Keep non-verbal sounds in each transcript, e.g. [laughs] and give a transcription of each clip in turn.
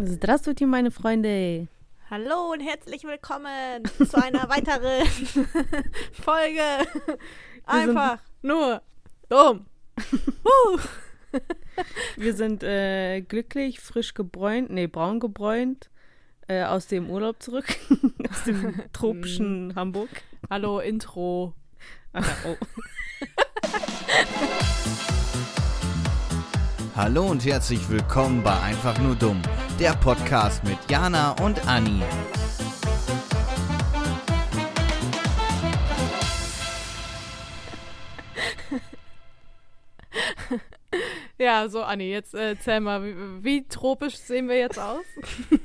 Здравствуйте, meine Freunde. Hallo und herzlich willkommen zu einer weiteren [laughs] Folge. Einfach nur dumm. [laughs] Woo. Wir sind äh, glücklich, frisch gebräunt, nee, braun gebräunt, äh, aus dem Urlaub zurück, [laughs] aus dem tropischen Hamburg. Hallo Intro. Ah, oh. Hallo und herzlich willkommen bei Einfach nur dumm, der Podcast mit Jana und Anni. [laughs] Ja, so Anni, jetzt äh, erzähl mal, wie, wie tropisch sehen wir jetzt aus? [laughs]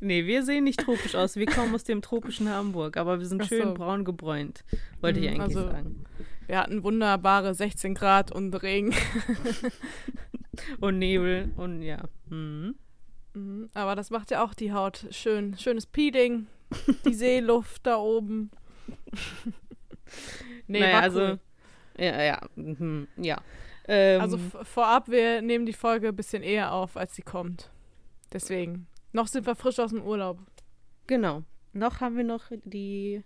Nee, wir sehen nicht tropisch aus. Wir kommen aus dem tropischen Hamburg, aber wir sind Ach schön so. braun gebräunt, wollte ich Mm, eigentlich also- sagen. Wir hatten wunderbare 16 Grad und Regen. [laughs] Und Nebel und ja. Mhm. Mhm, Aber das macht ja auch die Haut schön. Schönes Peeling, die [laughs] Seeluft da oben. [laughs] nee, naja, also, cool. ja, ja, mhm, ja. Ähm, Also vorab, wir nehmen die Folge ein bisschen eher auf, als sie kommt. Deswegen. Noch sind wir frisch aus dem Urlaub. Genau. Noch haben wir noch die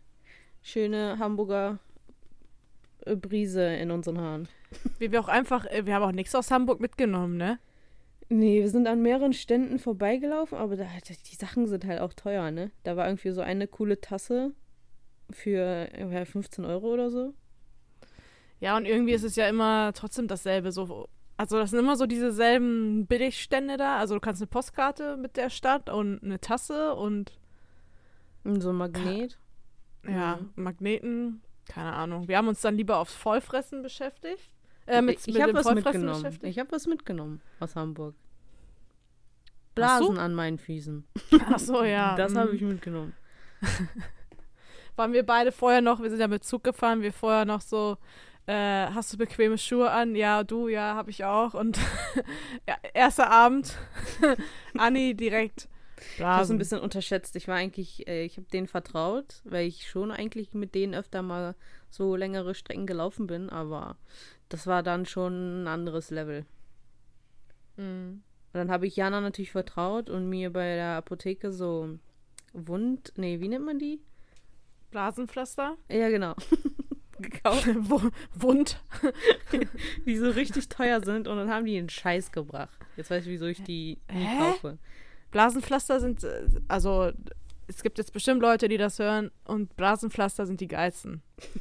schöne Hamburger Brise in unseren Haaren. Wie wir auch einfach, äh, wir haben auch nichts aus Hamburg mitgenommen, ne? Nee, wir sind an mehreren Ständen vorbeigelaufen, aber da, die Sachen sind halt auch teuer, ne? Da war irgendwie so eine coole Tasse für ja, 15 Euro oder so. Ja, und irgendwie ist es ja immer trotzdem dasselbe. So, also das sind immer so diese selben Billigstände da. Also du kannst eine Postkarte mit der Stadt und eine Tasse und Und so ein Magnet. ja, Mhm. Magneten. Keine Ahnung. Wir haben uns dann lieber aufs Vollfressen beschäftigt. Äh, mit, ich mit habe dem was Vollfressen mitgenommen. beschäftigt. Ich habe was mitgenommen aus Hamburg. Blasen so? an meinen Füßen. [laughs] Ach so, ja. Das mhm. habe ich mitgenommen. [laughs] Waren wir beide vorher noch, wir sind ja mit Zug gefahren, wir vorher noch so, äh, hast du bequeme Schuhe an? Ja, du, ja, habe ich auch. Und ja, [laughs] erster Abend, Anni direkt Ich habe ein Blasen. bisschen unterschätzt. Ich war eigentlich, äh, ich habe denen vertraut, weil ich schon eigentlich mit denen öfter mal so längere Strecken gelaufen bin, aber das war dann schon ein anderes Level. Mhm. Und dann habe ich Jana natürlich vertraut und mir bei der Apotheke so Wund, nee, wie nennt man die? Blasenpflaster? Ja, genau. [laughs] gekauft, [laughs] Wu- Wund. [laughs] die so richtig teuer sind und dann haben die einen Scheiß gebracht. Jetzt weiß ich, wieso ich die nie Hä? kaufe. Blasenpflaster sind, äh, also es gibt jetzt bestimmt Leute, die das hören und Blasenpflaster sind die geilsten. [laughs]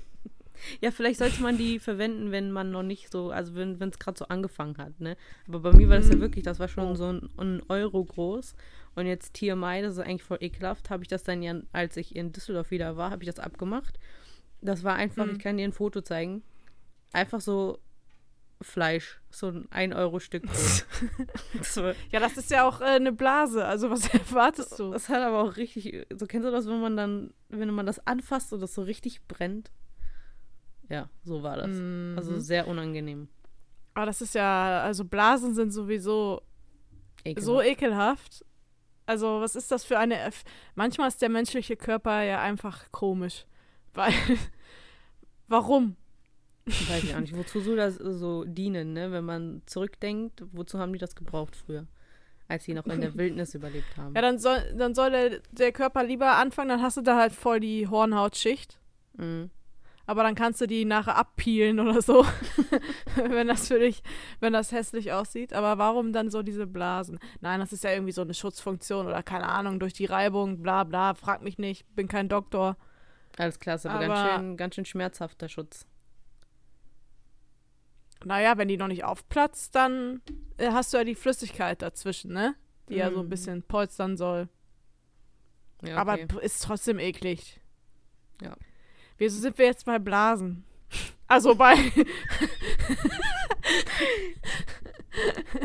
Ja, vielleicht sollte man die verwenden, wenn man noch nicht so, also wenn es gerade so angefangen hat, ne? Aber bei mir war das ja Mhm. wirklich, das war schon Oh. so ein, ein Euro groß. Und jetzt TMI, das ist eigentlich voll ekelhaft, habe ich das dann ja, als ich in Düsseldorf wieder war, habe ich das abgemacht. Das war einfach, Mhm. ich kann dir ein Foto zeigen. Einfach so Fleisch, so ein 1-Euro-Stück Brot. [laughs] das, war, Ja, das ist ja auch äh, eine Blase, also was [laughs] erwartest du? das hat aber auch richtig, so kennst du das, wenn man dann, wenn man das anfasst und das so richtig brennt? Ja, so war das. Mhm. Also sehr unangenehm. Aber das ist ja, also Blasen sind sowieso Ekelhaft. so ekelhaft. Also, was ist das für eine. Erf Manchmal ist der menschliche Körper ja einfach komisch. [laughs] Weil. Warum? [laughs] Weiß ich auch nicht. Wozu soll das so dienen, ne? Wenn man zurückdenkt, wozu haben die das gebraucht früher? Als sie noch in der [laughs] Wildnis überlebt haben. Ja, dann soll, dann soll der, der Körper lieber anfangen, dann hast du da halt voll die Hornhautschicht. Mhm. Aber dann kannst du die nachher abpeelen oder so. [laughs] wenn das für dich, wenn das hässlich aussieht. Aber warum dann so diese Blasen? Nein, das ist ja irgendwie so eine Schutzfunktion oder keine Ahnung, durch die Reibung, bla bla, frag mich nicht, bin kein Doktor. Alles klar, ist aber, ganz, Aber- schön, ganz schön schmerzhafter Schutz. Naja, wenn die noch nicht aufplatzt, dann äh, hast du ja die Flüssigkeit dazwischen, ne? Die ja so ein Mhm. bisschen polstern soll. Ja, Aber okay. p- ist trotzdem eklig. Ja. Wieso sind wir jetzt bei Blasen? [laughs] Also bei.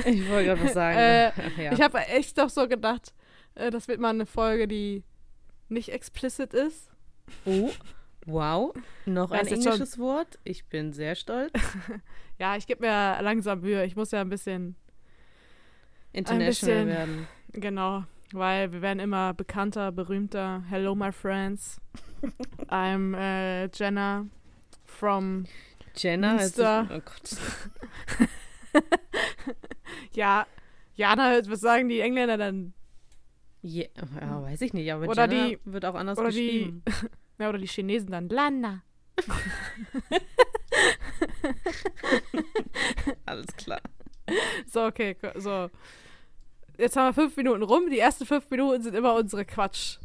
ich wollte gerade was sagen. [laughs] Äh, [laughs] ja. Ich habe echt doch so gedacht, äh, das wird mal eine Folge, die nicht explicit ist. oh, wow. Noch ein jetzt schon- englisches Wort. Ich bin sehr stolz. Ja, ich gebe mir langsam Mühe. Ich muss ja ein bisschen, International bisschen- werden. genau, weil wir werden immer bekannter, berühmter. Hello, my friends. [laughs] I'm äh, Jenna from Jenna. sich- Münster. Oh Gott. [laughs] Ja, Jana, was sagen die Engländer dann? Je, ja, weiß ich nicht, aber Oder Jenna die- wird auch anders oder die- geschrieben. [laughs] Ja, oder die Chinesen dann Lana. Alles klar. [laughs] So, okay, so. Jetzt haben wir fünf Minuten rum. Die ersten fünf Minuten sind immer unsere Quatsch.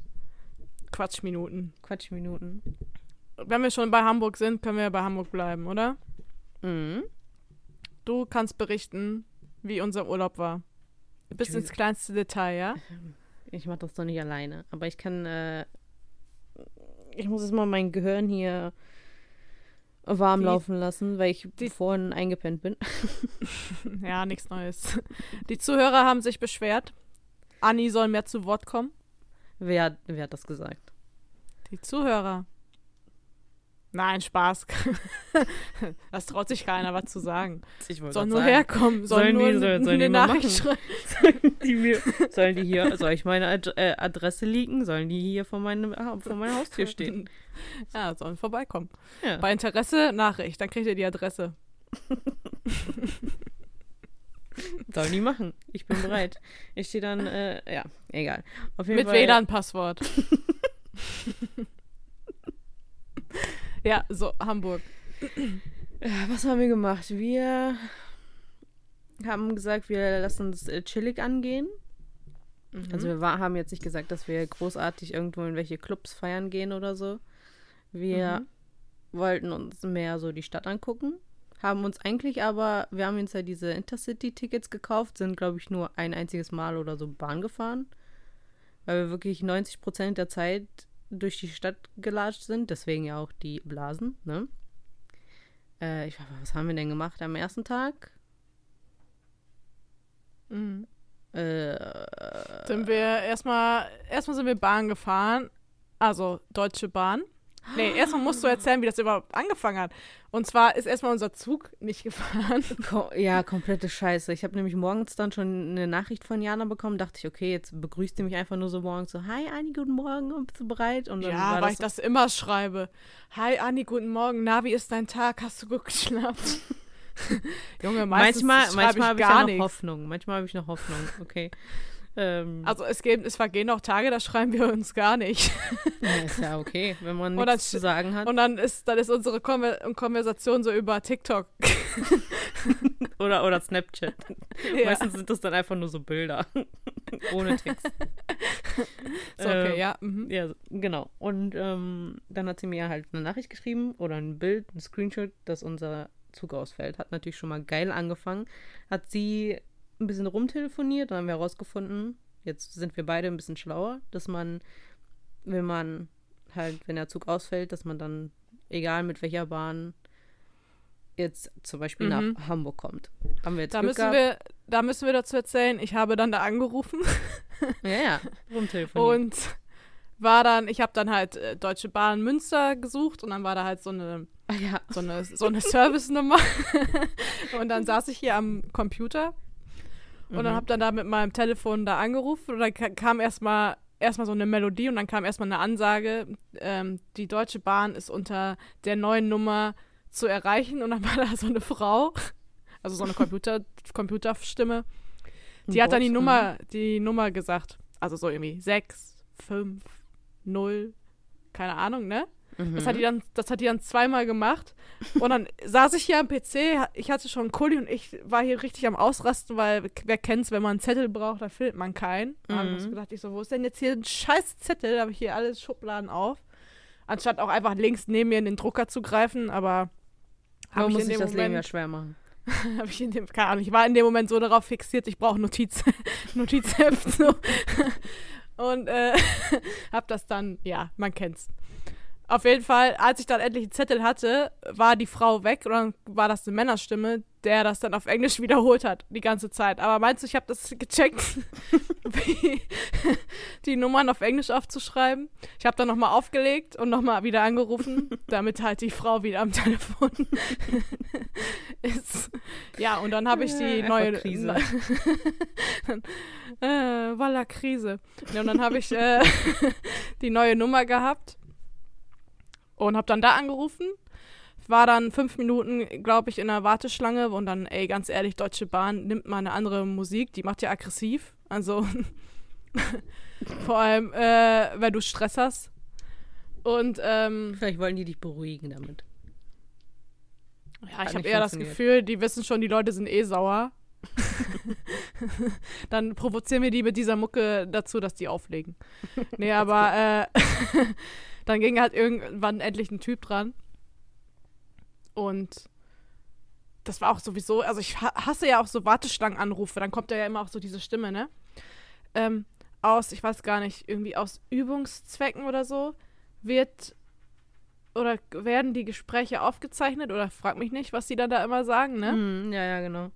Quatschminuten. Quatschminuten. Wenn wir schon bei Hamburg sind, können wir bei Hamburg bleiben, oder? Mhm. Du kannst berichten, wie unser Urlaub war. Bis ins kleinste Detail, ja? [laughs] Ich mache das doch nicht alleine. Aber ich kann, äh, ich muss jetzt mal mein Gehirn hier warm Die- laufen lassen, weil ich die- vorhin eingepennt bin. [laughs] Ja, nichts Neues. Die Zuhörer haben sich beschwert. Anni soll mehr zu Wort kommen. Wer, wer hat das gesagt? Die Zuhörer. Nein, Spaß. [laughs] das traut sich keiner, was zu sagen. Ich Soll nur sagen. herkommen, soll Sollen nur die- sollen- sollen eine die Nachricht [laughs] schreiben. Sollen die, mir, sollen die hier, soll ich meine Ad äh, Adresse leaken? Sollen die hier vor, meinem, vor meiner Haustür [laughs] stehen? Ja, sollen vorbeikommen. Ja. Bei Interesse Nachricht, dann kriegt ihr die Adresse. Sollen die machen. Ich bin bereit. Ich stehe dann, äh, ja, egal. Mit WLAN-Passwort. Ja, so, Hamburg. Was haben wir gemacht? Wir haben gesagt, wir lassen es äh, chillig angehen. Also wir war, haben jetzt nicht gesagt, dass wir großartig irgendwo in welche Clubs feiern gehen oder so. Wir wollten uns mehr so die Stadt angucken. Haben uns eigentlich aber, wir haben uns ja diese Intercity-Tickets gekauft, sind glaube ich nur ein einziges Mal oder so Bahn gefahren. Weil wir wirklich 90 Prozent der Zeit durch die Stadt gelatscht sind. Deswegen ja auch die Blasen, ne? Äh, ich, was haben wir denn gemacht am ersten Tag? Mhm. Äh, Sind wir erstmal, erstmal sind wir Bahn gefahren, also Deutsche Bahn. Nee, erstmal musst du erzählen, wie das überhaupt angefangen hat. Und zwar ist erstmal unser Zug nicht gefahren. Ja, komplette Scheiße. Ich habe nämlich morgens dann schon eine Nachricht von Jana bekommen. Dachte ich, okay, jetzt begrüßt ihr mich einfach nur so morgens so, hi Anni, guten Morgen, bist du bereit? Und dann Ja, weil das ich das immer schreibe. Hi Anni, guten Morgen. Na, wie ist dein Tag? Hast du gut geschlafen? [laughs] Junge, meistens manchmal, manchmal ich habe ich gar ja noch. Hoffnung. Manchmal habe ich noch Hoffnung, okay. Ähm, Also es, geht, es vergehen auch Tage, da schreiben wir uns gar nicht. [laughs] ja, ist ja okay, wenn man Und dann nichts zu sagen hat. Und dann ist, dann ist unsere Konver Konversation so über TikTok. [laughs] Oder, oder Snapchat. [laughs] Ja. Meistens sind das dann einfach nur so Bilder. Ohne Text. So, okay, Ähm, ja. Mhm. Ja, genau. Und ähm, dann hat sie mir halt eine Nachricht geschrieben oder ein Bild, ein Screenshot, dass unser Zug ausfällt. Hat natürlich schon mal geil angefangen. Hat sie ein bisschen rumtelefoniert, dann haben wir herausgefunden, jetzt sind wir beide ein bisschen schlauer, dass man, wenn man halt, wenn der Zug ausfällt, dass man dann, egal mit welcher Bahn, jetzt zum Beispiel Mhm. nach Hamburg kommt. Haben wir jetzt Da Glück müssen, gehabt? wir, da müssen wir dazu erzählen, ich habe dann da angerufen [laughs] Ja, ja, rumtelefoniert. und war dann, ich habe dann halt äh, Deutsche Bahn Münster gesucht und dann war da halt so eine, Ah, ja. so eine, so eine Service-Nummer. [laughs] und dann saß ich hier am Computer und dann Mhm. habe dann da mit meinem Telefon da angerufen und dann ka- kam erstmal erstmal so eine Melodie und dann kam erstmal eine Ansage, ähm, die Deutsche Bahn ist unter der neuen Nummer zu erreichen und dann war da so eine Frau, also so eine Computer, [laughs] Computerstimme, die hat dann die Nummer, die Nummer gesagt. Also so irgendwie 6, 5, 0, keine Ahnung, ne? Mhm. Das hat, die dann, das hat die dann zweimal gemacht. Und dann [laughs] saß ich hier am PC, ich hatte schon Kuli und ich war hier richtig am Ausrasten, weil wer kennt's, wenn man einen Zettel braucht, dann findet man keinen. Da habe ich Mhm. gedacht, ich so, wo ist denn jetzt hier ein scheiß Zettel? Da habe ich hier alles Schubladen auf. Anstatt auch einfach links neben mir in den Drucker zu greifen, aber habe ich muss dem das Leben ja Moment, schwer machen. [laughs] habe ich in dem, keine Ahnung, ich war in dem Moment so darauf fixiert, ich brauche Notiz, [laughs] Notizheft so. Und äh, hab das dann, ja, man kennt's. Auf jeden Fall, als ich dann endlich einen Zettel hatte, war die Frau weg und dann war das eine Männerstimme, der das dann auf Englisch [laughs] wiederholt hat, die ganze Zeit. Aber meinst du, ich habe das gecheckt, [laughs] [laughs] die Nummern auf Englisch aufzuschreiben? Ich habe dann nochmal aufgelegt und nochmal wieder angerufen, damit halt die Frau wieder am Telefon ist. Ja, und dann habe ich die Äh, neue Krise. äh, Walla Krise. Ja, und dann habe ich äh, die neue Nummer gehabt und habe dann da angerufen. War dann fünf Minuten, glaube ich, in der Warteschlange und dann, ey, ganz ehrlich, Deutsche Bahn nimmt mal eine andere Musik, die macht ja aggressiv. Also [laughs] Vor allem, äh, wenn du Stress hast. Und ähm, Vielleicht wollen die dich beruhigen damit. ja, ich habe eher das. Gefühl, die wissen schon, die Leute sind eh sauer. [laughs] Dann provozieren wir die mit dieser Mucke dazu, dass die auflegen. [laughs] Nee, aber äh, dann ging halt irgendwann endlich ein Typ dran. Und das war auch sowieso, also ich ha- hasse ja auch so Warteschlangenanrufe, dann kommt ja immer auch so diese Stimme, ne? Ähm, aus, ich weiß gar nicht, irgendwie aus Übungszwecken oder so, wird oder werden die Gespräche aufgezeichnet oder frag mich nicht, was die dann da immer sagen, ne? Mhm, ja, ja, genau.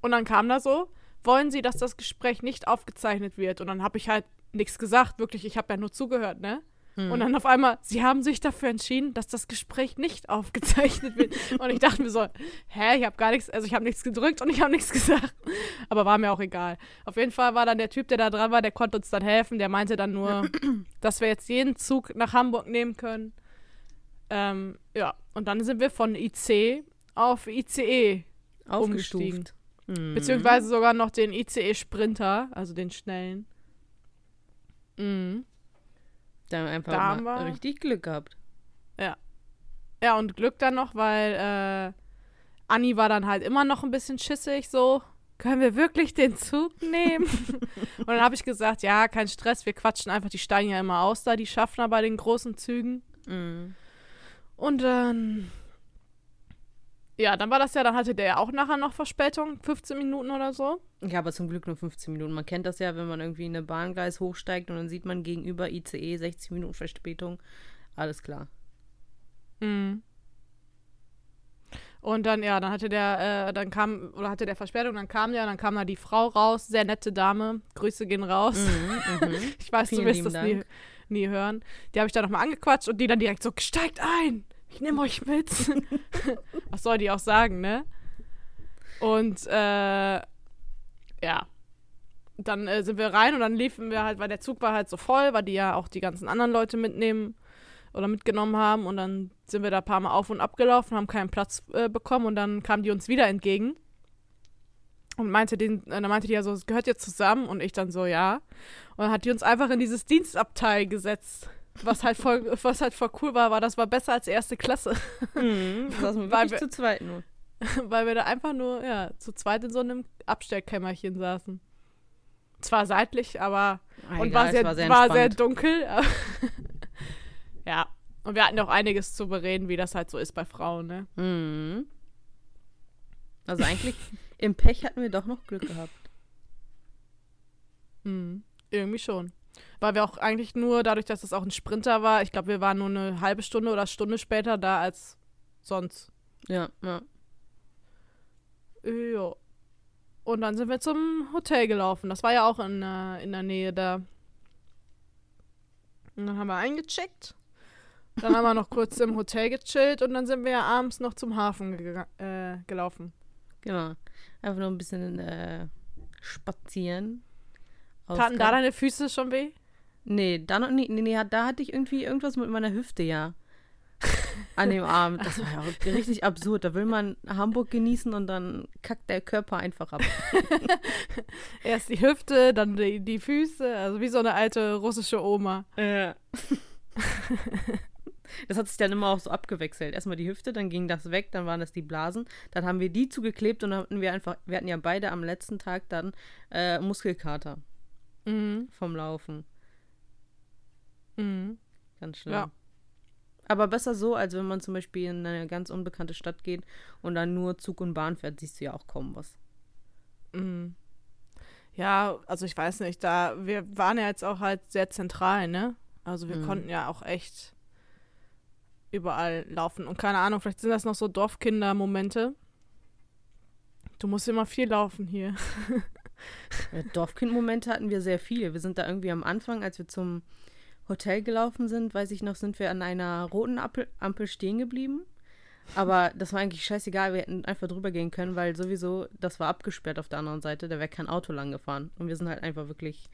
Und dann kam da so, wollen Sie, dass das Gespräch nicht aufgezeichnet wird? Und dann habe ich halt nichts gesagt, wirklich, ich habe ja nur zugehört, ne? Mhm. Und dann auf einmal, Sie haben sich dafür entschieden, dass das Gespräch nicht [laughs] aufgezeichnet wird. und ich dachte mir so, hä, ich habe gar nichts, also ich habe nichts gedrückt und ich habe nichts [laughs] gesagt. Aber war mir auch egal. Auf jeden Fall war dann der Typ, der da dran war, der konnte uns dann helfen. Der meinte dann nur, [clears throat] dass wir jetzt jeden Zug nach Hamburg nehmen können. Ähm, ja, und dann sind wir von IC auf ICE umgestiegen. Aufgestuft. Mhm. Beziehungsweise sogar noch den ICE Sprinter, also den schnellen. Mhm. Da haben wir einfach Da haben wir- richtig Glück gehabt. Ja, und Glück dann noch, weil äh, Anni war dann halt immer noch ein bisschen schissig, so. Können wir wirklich den Zug nehmen? [laughs] und dann habe ich gesagt, ja, kein Stress, wir quatschen einfach die Steine ja immer aus da, die Schaffner bei den großen Zügen. Mhm. Und dann. Ja, dann war das ja, dann hatte der ja auch nachher noch Verspätung, 15 Minuten oder so. Ja, aber zum Glück nur 15 Minuten. Man kennt das ja, wenn man irgendwie in eine Bahngleis hochsteigt und dann sieht man gegenüber ICE 60 Minuten Verspätung. Alles klar. Mhm. Und dann, ja, dann hatte der, äh, dann kam, oder hatte der Verspätung, dann kam der, dann kam da die Frau raus, sehr nette Dame, Grüße gehen raus. Mhm, mhm. [laughs] Ich weiß, Vielen du wirst das nie, nie hören. Die habe ich dann nochmal angequatscht und die dann direkt so, steigt ein, ich nehme euch mit. [laughs] Was soll die auch sagen, ne? Und, äh, ja. Dann äh, sind wir rein und dann liefen wir halt, weil der Zug war halt so voll, weil die ja auch die ganzen anderen Leute mitnehmen oder mitgenommen haben und dann sind wir da ein paar Mal auf und ab gelaufen, haben keinen Platz äh, bekommen und dann kamen die uns wieder entgegen und meinte den, äh, dann meinte die ja so, es gehört jetzt zusammen und ich dann so, ja. Und dann hat die uns einfach in dieses Dienstabteil gesetzt. Was halt voll, was halt voll cool war, war, das war besser als erste Klasse. Mhm. [laughs] Das Weil wirklich wir- zu zweit nur. [laughs] Weil wir da einfach nur, ja, zu zweit in so einem Abstellkämmerchen saßen. Zwar seitlich, aber Ah, und egal, war sehr, war sehr, war sehr dunkel. [laughs] ja. Und wir hatten auch einiges zu bereden, wie das halt so ist bei Frauen, ne? Mhm. Also eigentlich, im Pech hatten wir doch noch Glück gehabt. Mhm. Irgendwie schon. Weil wir auch eigentlich nur, dadurch, dass es auch ein Sprinter war, ich glaube, wir waren nur eine halbe Stunde oder Stunde später da als sonst. Ja, ja. Ja. Und dann sind wir zum Hotel gelaufen. Das war ja auch in, äh, in der Nähe da. Und dann haben wir eingecheckt. Dann haben wir noch kurz im Hotel gechillt und dann sind wir ja abends noch zum Hafen gega- äh, gelaufen. Genau. Einfach nur ein bisschen äh, spazieren. Taten da deine Füße schon weh? Nee, da noch nie. Nee, nee, da hatte ich irgendwie irgendwas mit meiner Hüfte, ja. An dem Abend. Das war ja richtig absurd. Da will man Hamburg genießen und dann kackt der Körper einfach ab. [laughs] Erst die Hüfte, dann die, die Füße, also wie so eine alte russische Oma. Ja. [laughs] Das hat sich dann immer auch so abgewechselt. Erstmal die Hüfte, dann ging das weg, dann waren das die Blasen. Dann haben wir die zugeklebt und dann hatten wir einfach, wir hatten ja beide am letzten Tag dann äh, Muskelkater Mhm. vom Laufen. Mhm. Ganz schlimm. Ja. Aber besser so, als wenn man zum Beispiel in eine ganz unbekannte Stadt geht und dann nur Zug und Bahn fährt, siehst du ja auch kaum was. Mhm. Ja, also ich weiß nicht, da wir waren ja jetzt auch halt sehr zentral, ne? Also wir Mhm. konnten ja auch echt überall laufen und keine Ahnung, vielleicht sind das noch so Dorfkinder-Momente. Du musst immer viel laufen hier. [laughs] Ja, Dorfkind-Momente hatten wir sehr viele. Wir sind da irgendwie am Anfang, als wir zum Hotel gelaufen sind, weiß ich noch, sind wir an einer roten Ampel, stehen geblieben. Aber das war eigentlich scheißegal, wir hätten einfach drüber gehen können, weil sowieso, das war abgesperrt auf der anderen Seite, da wäre kein Auto lang gefahren. Und wir sind halt einfach wirklich,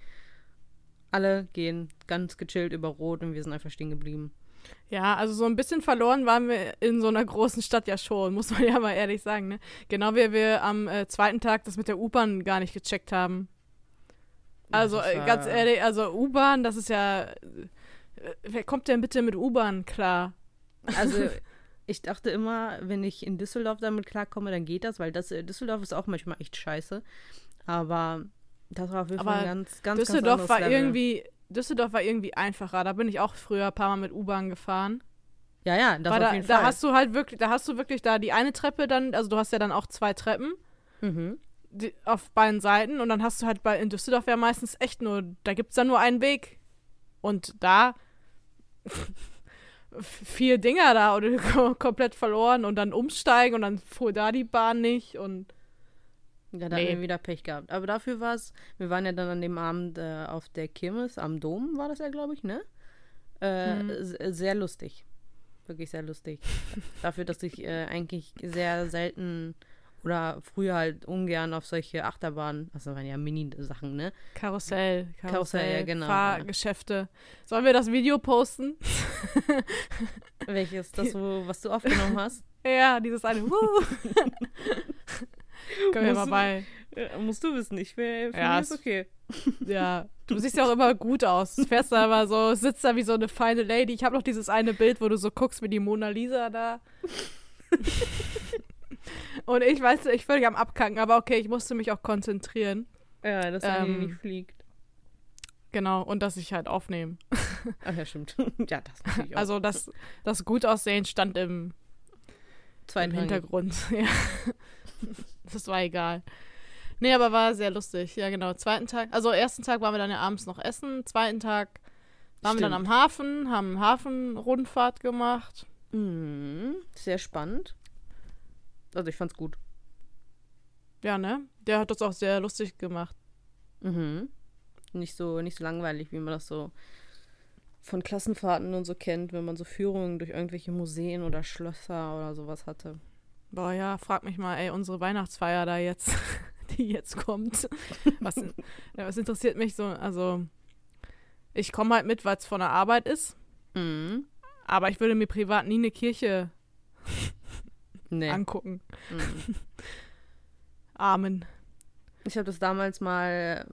alle gehen ganz gechillt über Rot und wir sind einfach stehen geblieben. Ja, also so ein bisschen verloren waren wir in so einer großen Stadt ja schon, muss man ja mal ehrlich sagen, ne? Genau wie wir am äh, zweiten Tag das mit der U-Bahn gar nicht gecheckt haben. Also äh, war- ganz ehrlich, also U-Bahn, das ist ja. äh, Wer kommt denn bitte mit U-Bahn klar? Also, [laughs] ich dachte immer, wenn ich in Düsseldorf damit klarkomme, dann geht das, weil das, äh, Düsseldorf ist auch manchmal echt scheiße. Aber das war auf jeden Fall ganz, ganz, Düsseldorf ganz war Level. irgendwie. Düsseldorf war irgendwie einfacher. Da bin ich auch früher ein paar Mal mit U-Bahn gefahren. Ja, ja, das Weil auf da, jeden da Fall. hast du halt wirklich, da hast du wirklich da die eine Treppe dann, also du hast ja dann auch zwei Treppen mhm. Die, auf beiden Seiten und dann hast du halt bei in Düsseldorf ja meistens echt nur, da gibt es dann nur einen Weg. Und da [laughs] vier Dinger da oder [laughs] kom- komplett verloren und dann umsteigen und dann fuhr da die Bahn nicht und Ja, da Nee. hatten wir wieder Pech gehabt. Aber dafür war es, wir waren ja dann an dem Abend äh, auf der Kirmes am Dom, war das ja, glaube ich, ne? Äh, Mhm. se- Sehr lustig. Wirklich sehr lustig. [laughs] dafür, dass ich äh, eigentlich sehr selten oder früher halt ungern auf solche Achterbahnen, also waren ja Mini-Sachen, ne? Karussell, Karussell, Karussell, ja, genau, Fahrgeschäfte. Sollen wir das Video posten? [laughs] Welches, das, wo, was du aufgenommen hast? [laughs] Ja, dieses eine. [laughs] Können wir mal bei. Äh, musst du wissen, ich für Ja, ist okay. Ja, du siehst ja auch immer gut aus. Du fährst da immer so, sitzt da wie so eine feine Lady. Ich habe noch dieses eine Bild, wo du so guckst wie die Mona Lisa da. Und ich weiß, ich völlig am Abkacken, aber okay, ich musste mich auch konzentrieren. Ja, dass er Ähm, nicht fliegt. Genau, und dass ich halt aufnehme. Ach ja, stimmt. [laughs] ja, das natürlich auch. Also das, das Gutaussehen stand im, im. Hintergrund. [laughs] Ja. Das war egal. Nee, aber war sehr lustig. Ja, genau. Zweiten Tag, also ersten Tag waren wir dann ja abends noch essen. Zweiten Tag waren wir dann am Stimmt. Hafen, haben Hafenrundfahrt gemacht. Mhm, sehr spannend. Also ich fand's gut. Ja, ne? Der hat das auch sehr lustig gemacht. Mhm. Nicht so, nicht so langweilig, wie man das so von Klassenfahrten und so kennt, wenn man so Führungen durch irgendwelche Museen oder Schlösser oder sowas hatte. Boah, ja, frag mich mal, ey, unsere Weihnachtsfeier da jetzt, [laughs] die jetzt kommt. Was, [laughs] was interessiert mich so? Also, ich komme halt mit, weil es von der Arbeit ist. Mhm. Aber ich würde mir privat nie eine Kirche Nee. angucken. Mhm. [laughs] Amen. Ich habe das damals mal,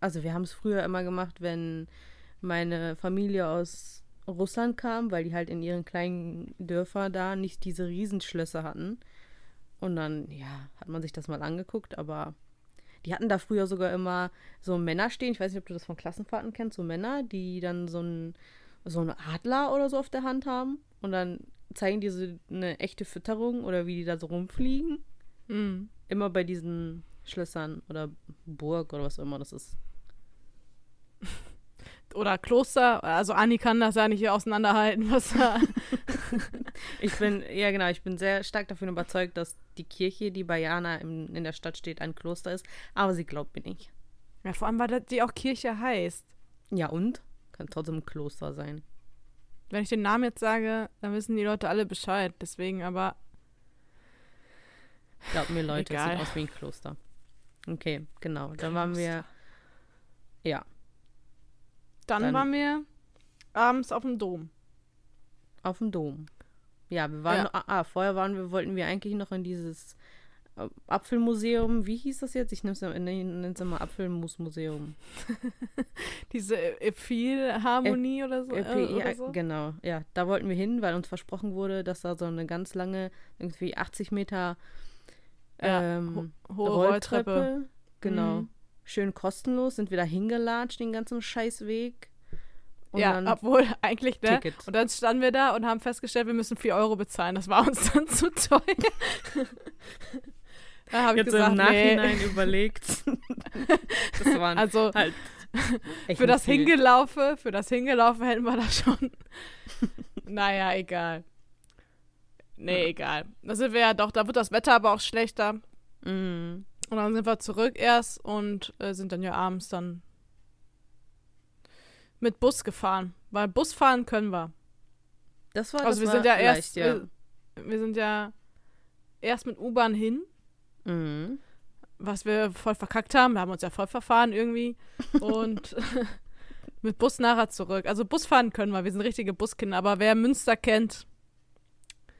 also wir haben es früher immer gemacht, wenn meine Familie aus Russland kam, weil die halt in ihren kleinen Dörfer da nicht diese Riesenschlösser hatten. Und dann, ja, hat man sich das mal angeguckt, aber die hatten da früher sogar immer so Männer stehen. Ich weiß nicht, ob du das von Klassenfahrten kennst, so Männer, die dann so ein so einen Adler oder so auf der Hand haben und dann zeigen die so eine echte Fütterung oder wie die da so rumfliegen. Mhm. Immer bei diesen Schlössern oder Burg oder was auch immer das ist. [laughs] Oder Kloster. Also Anni kann das ja nicht auseinanderhalten, was da. [laughs] Ich bin, ja genau, ich bin sehr stark davon überzeugt, dass die Kirche, die bei Jana in, in der Stadt steht, ein Kloster ist. Aber sie glaubt mir nicht. Ja, vor allem, weil die auch Kirche heißt. Ja und? Kann trotzdem ein Kloster sein. Wenn ich den Namen jetzt sage, dann wissen die Leute alle Bescheid. Deswegen aber. Glaubt mir Leute, es Egal. sieht aus wie ein Kloster. Okay, genau. Dann waren wir, ja, Dann, Dann- waren wir abends auf dem Dom. auf dem Dom. Ja, wir waren, Ja. ah, vorher waren wir, wollten wir eigentlich noch in dieses Apfelmuseum. Wie hieß das jetzt? Ich nenne es immer Apfelmusmuseum. [laughs] Diese Philharmonie oder so. Äh, Äh, ja, oder so. Genau, ja. Da wollten wir hin, weil uns versprochen wurde, dass da so eine ganz lange, irgendwie 80 Meter Ja, ähm, ho- hohe Rolltreppe. Genau. Mhm. Schön kostenlos, sind wir da hingelatscht, den ganzen Scheißweg. Und ja, dann obwohl [laughs] eigentlich, ne? Ticket. Und dann standen wir da und haben festgestellt, wir müssen 4 Euro bezahlen. Das war uns [laughs] dann zu teuer. Da habe ich Jetzt gesagt, im nee. Nachhinein überlegt. [laughs] das waren Also halt für das viel. Hingelaufe, für das Hingelaufe hätten wir das schon. [laughs] naja, egal. Nee, egal. Da sind wir ja doch, da wird das Wetter aber auch schlechter. Mhm. Und dann sind wir zurück erst und äh, sind dann ja abends dann mit Bus gefahren. Weil Bus fahren können wir. Das war Also das wir war sind ja leicht, erst, ja. Wir, wir sind ja erst mit U-Bahn hin, Mhm. was wir voll verkackt haben. Wir haben uns ja voll verfahren irgendwie. Und [laughs] mit Bus nachher zurück. Also Bus fahren können wir. Wir sind richtige Buskinder. Aber wer Münster kennt,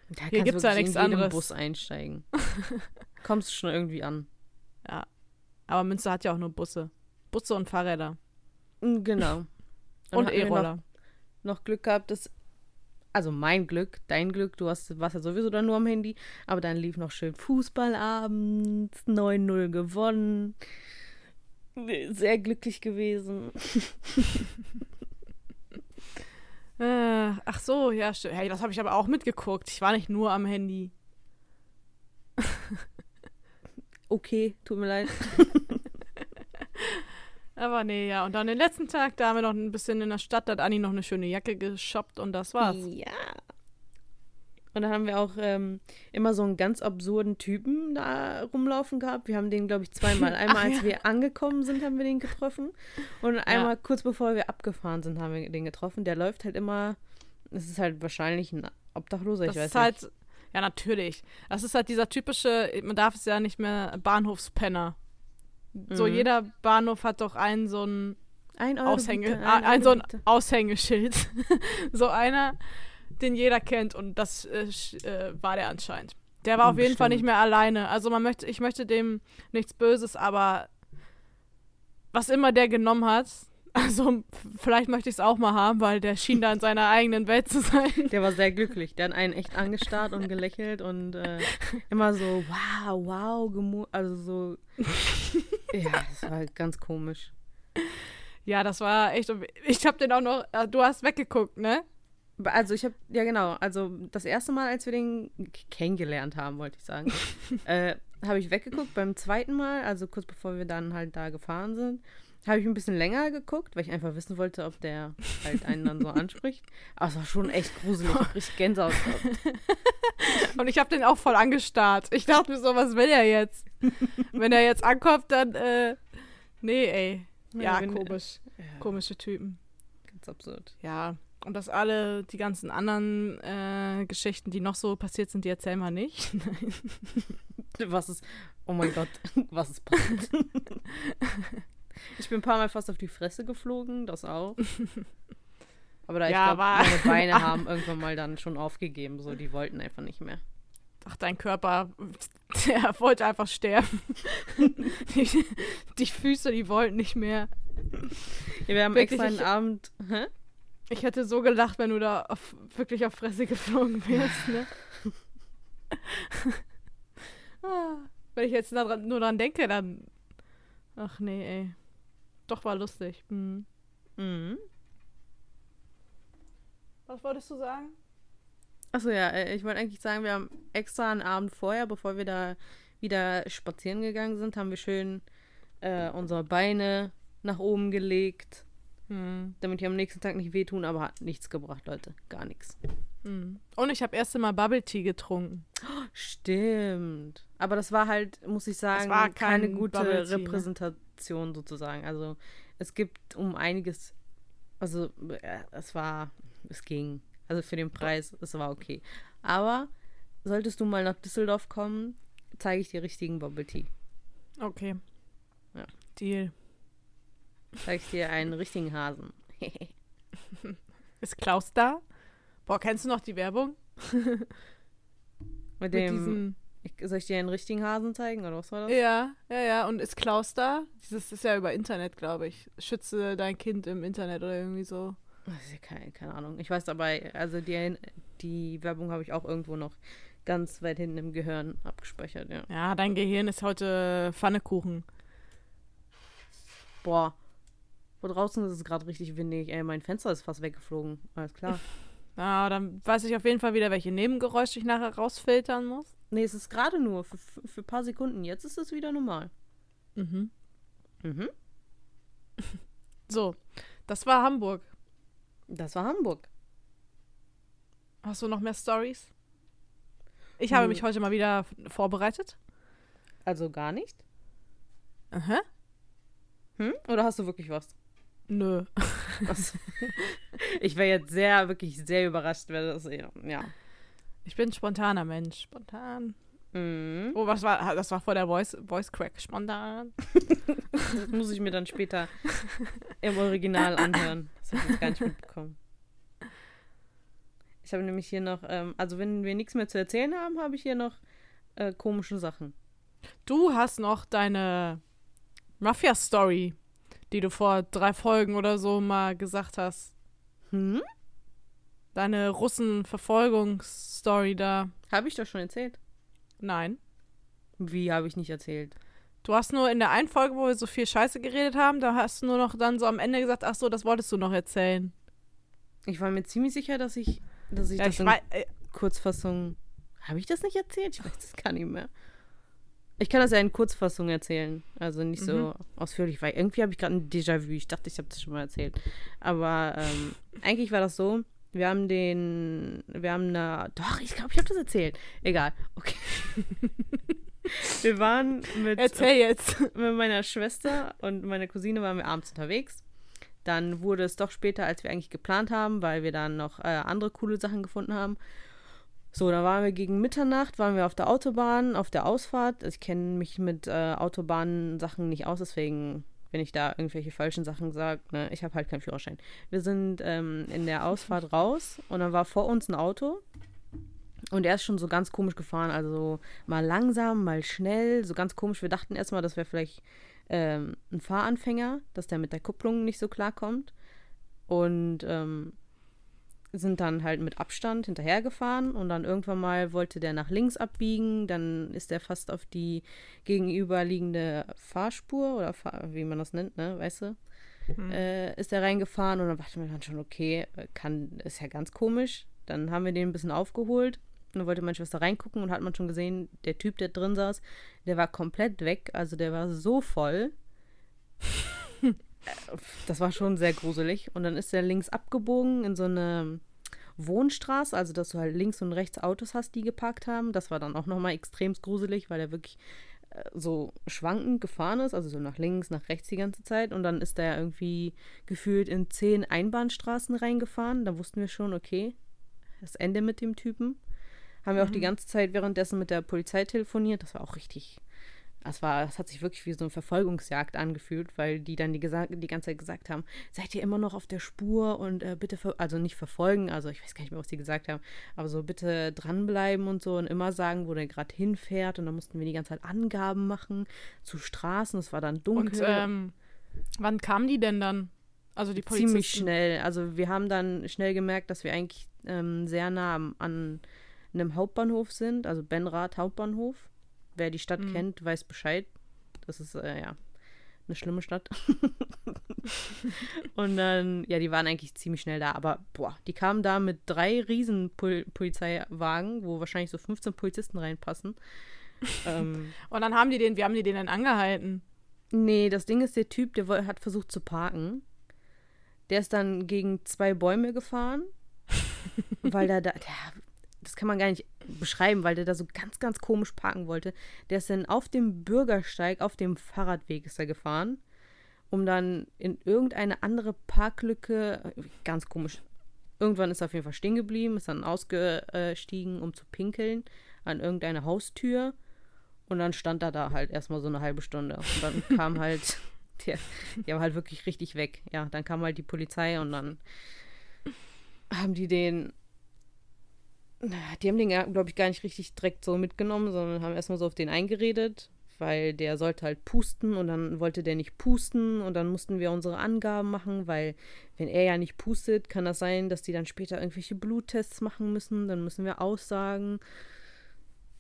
Da Hier gibt's du ja nichts anderes. Bus einsteigen. [laughs] Kommst schon irgendwie an. aber Münster hat ja auch nur Busse. Busse und Fahrräder. Genau. Und E-Roller. Noch, noch Glück gehabt, dass. Also mein Glück, dein Glück, du hast, warst ja sowieso dann nur am Handy, aber dann lief noch schön Fußballabend, 9-0 gewonnen. Sehr glücklich gewesen. [laughs] Äh, ach so, ja, stimmt. Hey, das habe ich aber auch mitgeguckt. Ich war nicht nur am Handy. Okay, tut mir leid. [laughs] Aber nee, ja. Und dann den letzten Tag, da haben wir noch ein bisschen in der Stadt, da hat Anni noch eine schöne Jacke geshoppt und das war's. Ja. Und dann haben wir auch ähm, immer so einen ganz absurden Typen da rumlaufen gehabt. Wir haben den, glaube ich, zweimal. [laughs] Einmal, als ja. wir angekommen sind, haben wir den getroffen. Und einmal kurz bevor wir abgefahren sind, haben wir den getroffen. Der läuft halt immer. Es ist halt wahrscheinlich ein Obdachloser, Das ich weiß ist halt, nicht. ja, natürlich. Das ist halt dieser typische, man darf es ja nicht mehr, Bahnhofspenner. So, Mhm. jeder Bahnhof hat doch einen so ein Ein Aushänge, bitte, ein, ein so ein. Aushängeschild. [laughs] so einer, den jeder kennt und das äh, äh, war der anscheinend. Der war auf jeden Fall nicht mehr alleine. Also man möchte, ich möchte dem nichts Böses, aber was immer der genommen hat, also vielleicht möchte ich es auch mal haben, weil der schien da in seiner eigenen Welt zu sein. Der war sehr glücklich. Der hat einen echt angestarrt und gelächelt und äh, immer so, wow, wow, also so. ja, das war halt ganz komisch. Ja, das war echt. Ich habe den auch noch. äh, Du hast weggeguckt, ne? Also ich habe, ja genau, also das erste Mal, als wir den kennengelernt haben, wollte ich sagen, [laughs] äh, habe ich weggeguckt. Beim zweiten Mal, also kurz bevor wir dann halt da gefahren sind, habe ich ein bisschen länger geguckt, weil ich einfach wissen wollte, ob der halt einen dann so anspricht. Aber es war schon echt gruselig. Ich richtig Gänsehaut gehabt. [laughs] Und ich habe den auch voll angestarrt. Ich dachte mir so, was will er jetzt? Wenn er jetzt ankommt, dann. Äh, nee, ey. Ja, wenn- komisch. Ja, Komische Typen. ganz absurd. Ja. Und dass alle die ganzen anderen äh, Geschichten, die noch so passiert sind, die erzählen wir nicht. [laughs] Was ist, oh mein Gott, was ist passiert? [laughs] ich bin ein paar Mal fast auf die Fresse geflogen, das auch. [laughs] Aber da ich Ja, glaube, aber- meine Beine [laughs] haben irgendwann mal dann schon aufgegeben, so die wollten einfach nicht mehr. Ach, dein Körper, [laughs] der wollte einfach sterben. die, die Füße, die wollten nicht mehr. Ja, wir haben Wirklich, extra einen ich- Abend. Hä? Ich hätte so gelacht, wenn du da auf, wirklich auf Fresse geflogen wärst, ne? ah, wenn ich jetzt nur dran denke, dann. Ach nee, ey. Doch war lustig. Hm. Mhm. Was wolltest du sagen? Achso, ja, äh, ich wollte eigentlich sagen, wir haben extra einen Abend vorher, bevor wir da wieder spazieren gegangen sind, haben wir schön äh, unsere Beine nach oben gelegt, Hm. damit die am nächsten Tag nicht wehtun, aber hat nichts gebracht, Leute. Gar nichts. Hm. Und ich habe erst einmal Bubble Tea getrunken. Stimmt. Aber das war halt, muss ich sagen, war keine kein gute ne? Repräsentation sozusagen. Also es gibt um einiges, also äh, es war, es ging. Also für den Preis, es war okay. Aber solltest du mal nach Düsseldorf kommen, zeige ich dir richtigen Bubble Tea. Okay. Ja. Deal. Zeige ich dir einen richtigen Hasen. [laughs] Ist Klaus da? Boah, kennst du noch die Werbung? [laughs] Mit Mit dem, diesen. ich, soll ich dir einen richtigen Hasen zeigen oder was war das? Ja, ja, ja. Und ist Klaus da? Dieses ist ja über Internet, glaube ich. Schütze dein Kind im Internet oder irgendwie so. Ja keine, keine Ahnung. Ich weiß aber, also die, die Werbung habe ich auch irgendwo noch ganz weit hinten im Gehirn abgespeichert, ja. Ja, dein Gehirn ist heute Pfannekuchen. Boah. Wo draußen ist es gerade richtig windig. Ey, mein Fenster ist fast weggeflogen. Alles klar. Ja, dann weiß ich auf jeden Fall wieder, welche Nebengeräusche ich nachher rausfiltern muss. nee, es ist gerade nur für, für ein paar Sekunden. Jetzt ist es wieder normal. Mhm. Mhm. [laughs] So, das war Hamburg. Das war Hamburg. Hast du noch mehr Stories? Ich habe Nö. mich heute mal wieder vorbereitet. Also gar nicht? Aha. Hm? Oder hast du wirklich was? Nö. was? ich wäre jetzt sehr, wirklich sehr überrascht, wenn das. Ja. ja. Ich bin ein spontaner Mensch. Spontan. Mhm. Oh, was war das? war vor der Voice, Voice Crack. Spontan. Das muss ich mir dann später im Original anhören. Das habe ich jetzt gar nicht mitbekommen. Ich habe nämlich hier noch, ähm, also wenn wir nichts mehr zu erzählen haben, habe ich hier noch äh, komische Sachen. Du hast noch deine Mafia-Story, die du vor drei Folgen oder so mal gesagt hast. Hm? Deine Russen-Verfolgungsstory da. Habe ich doch schon erzählt. Nein. Wie habe ich nicht erzählt? Du hast nur in der einen Folge, wo wir so viel Scheiße geredet haben, da hast du nur noch dann so am Ende gesagt, ach so, das wolltest du noch erzählen. Ich war mir ziemlich sicher, dass ich, dass ich Ja, das ich in äh, Kurzfassung. Habe ich das nicht erzählt? Ich weiß das gar nicht mehr. Ich kann das ja in Kurzfassung erzählen. Also nicht so Mhm. ausführlich, weil irgendwie habe ich gerade ein Déjà-vu. Ich dachte, ich habe das schon mal erzählt. Aber ähm, eigentlich war das so. Wir haben den. Wir haben eine. Doch, ich glaube, ich habe das erzählt. Egal. Okay. [laughs] wir waren mit, erzähl jetzt. mit meiner Schwester und meiner Cousine waren wir abends unterwegs. Dann wurde es doch später, als wir eigentlich geplant haben, weil wir dann noch äh, andere coole Sachen gefunden haben. So, dann waren wir gegen Mitternacht, waren wir auf der Autobahn, auf der Ausfahrt. Ich kenne mich mit äh, Autobahnsachen nicht aus, deswegen, wenn ich da irgendwelche falschen Sachen sage, ne, ich habe halt keinen Führerschein. Wir sind ähm, in der Ausfahrt raus und dann war vor uns ein Auto und er ist schon so ganz komisch gefahren, also mal langsam, mal schnell, so ganz komisch. Wir dachten erstmal, das wäre vielleicht ähm, ein Fahranfänger, dass der mit der Kupplung nicht so klarkommt. Und ähm, sind dann halt mit Abstand hinterhergefahren und dann irgendwann mal wollte der nach links abbiegen, dann ist er fast auf die gegenüberliegende Fahrspur oder Fahr wie man das nennt, ne, weißt du? Äh, ist er reingefahren und dann dachten wir dann schon, okay, kann, ist ja ganz komisch. Dann haben wir den ein bisschen aufgeholt und dann wollte meine Schwester reingucken und hat man schon gesehen, der Typ, der drin saß, der war komplett weg, also der war so voll. [laughs] Das war schon sehr gruselig. Und dann ist er links abgebogen in so eine Wohnstraße, also dass du halt links und rechts Autos hast, die geparkt haben. Das war dann auch nochmal extrem gruselig, weil er wirklich äh, so schwankend gefahren ist, also so nach links, nach rechts die ganze Zeit. Und dann ist er irgendwie gefühlt in zehn Einbahnstraßen reingefahren. Da wussten wir schon, okay, das Ende mit dem Typen. Haben wir auch die ganze Zeit währenddessen mit der Polizei telefoniert. Das war auch richtig. Das, war, das hat sich wirklich wie so eine Verfolgungsjagd angefühlt, weil die dann die, die ganze Zeit gesagt haben, seid ihr immer noch auf der Spur und äh, bitte, also nicht verfolgen, also ich weiß gar nicht mehr, was die gesagt haben, aber so bitte dranbleiben und so und immer sagen, wo der gerade hinfährt und dann mussten wir die ganze Zeit Angaben machen zu Straßen, es war dann Und dunkel. ähm, wann kamen die denn dann? Also die Polizisten? Ziemlich schnell. Also wir haben dann schnell gemerkt, dass wir eigentlich ähm, sehr nah an einem Hauptbahnhof sind, also Benrath Hauptbahnhof. Wer die Stadt Mhm. kennt, weiß Bescheid. Das ist äh, ja eine schlimme Stadt. [laughs] Und dann, ja, die waren eigentlich ziemlich schnell da, aber boah, die kamen da mit drei riesen Pol Polizeiwagen, wo wahrscheinlich so 15 Polizisten reinpassen. [laughs] ähm, Und dann haben die den, wie haben die den denn angehalten? Nee, das Ding ist, der Typ, der hat versucht zu parken. Der ist dann gegen zwei Bäume gefahren, [laughs] weil der da, der, das kann man gar nicht beschreiben, weil der da so ganz, ganz komisch parken wollte. Der ist dann auf dem Bürgersteig, auf dem Fahrradweg ist er gefahren, um dann in irgendeine andere Parklücke, ganz komisch. Irgendwann ist er auf jeden Fall stehen geblieben, ist dann ausgestiegen, um zu pinkeln an irgendeine Haustür. Und dann stand er da halt erstmal so eine halbe Stunde. Und dann [laughs] kam halt, der, der war halt wirklich richtig weg. Ja, dann kam halt die Polizei und dann haben die den, die haben den, glaube ich, gar nicht richtig direkt so mitgenommen, sondern haben erstmal so auf den eingeredet, weil der sollte halt pusten und dann wollte der nicht pusten und dann mussten wir unsere Angaben machen, weil wenn er ja nicht pustet, kann das sein, dass die dann später irgendwelche Bluttests machen müssen, dann müssen wir aussagen.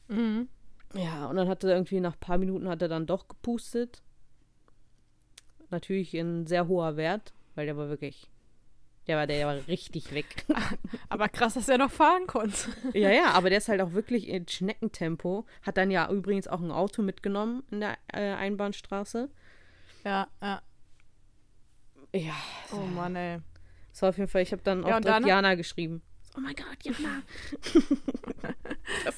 Mhm. Ja, und dann hat er irgendwie nach ein paar Minuten hat er dann doch gepustet. Natürlich in sehr hoher Wert, weil der war wirklich, der war, der war richtig weg. [laughs] Aber krass, dass er noch fahren konnte. ja, ja, aber der ist halt auch wirklich in Schneckentempo. Hat dann ja übrigens auch ein Auto mitgenommen in der äh, Einbahnstraße. Ja, ja. Ja, Oh Mann, ey. war auf jeden Fall, ich habe dann auch Ja, direkt Jana geschrieben. Oh mein Gott, Jana.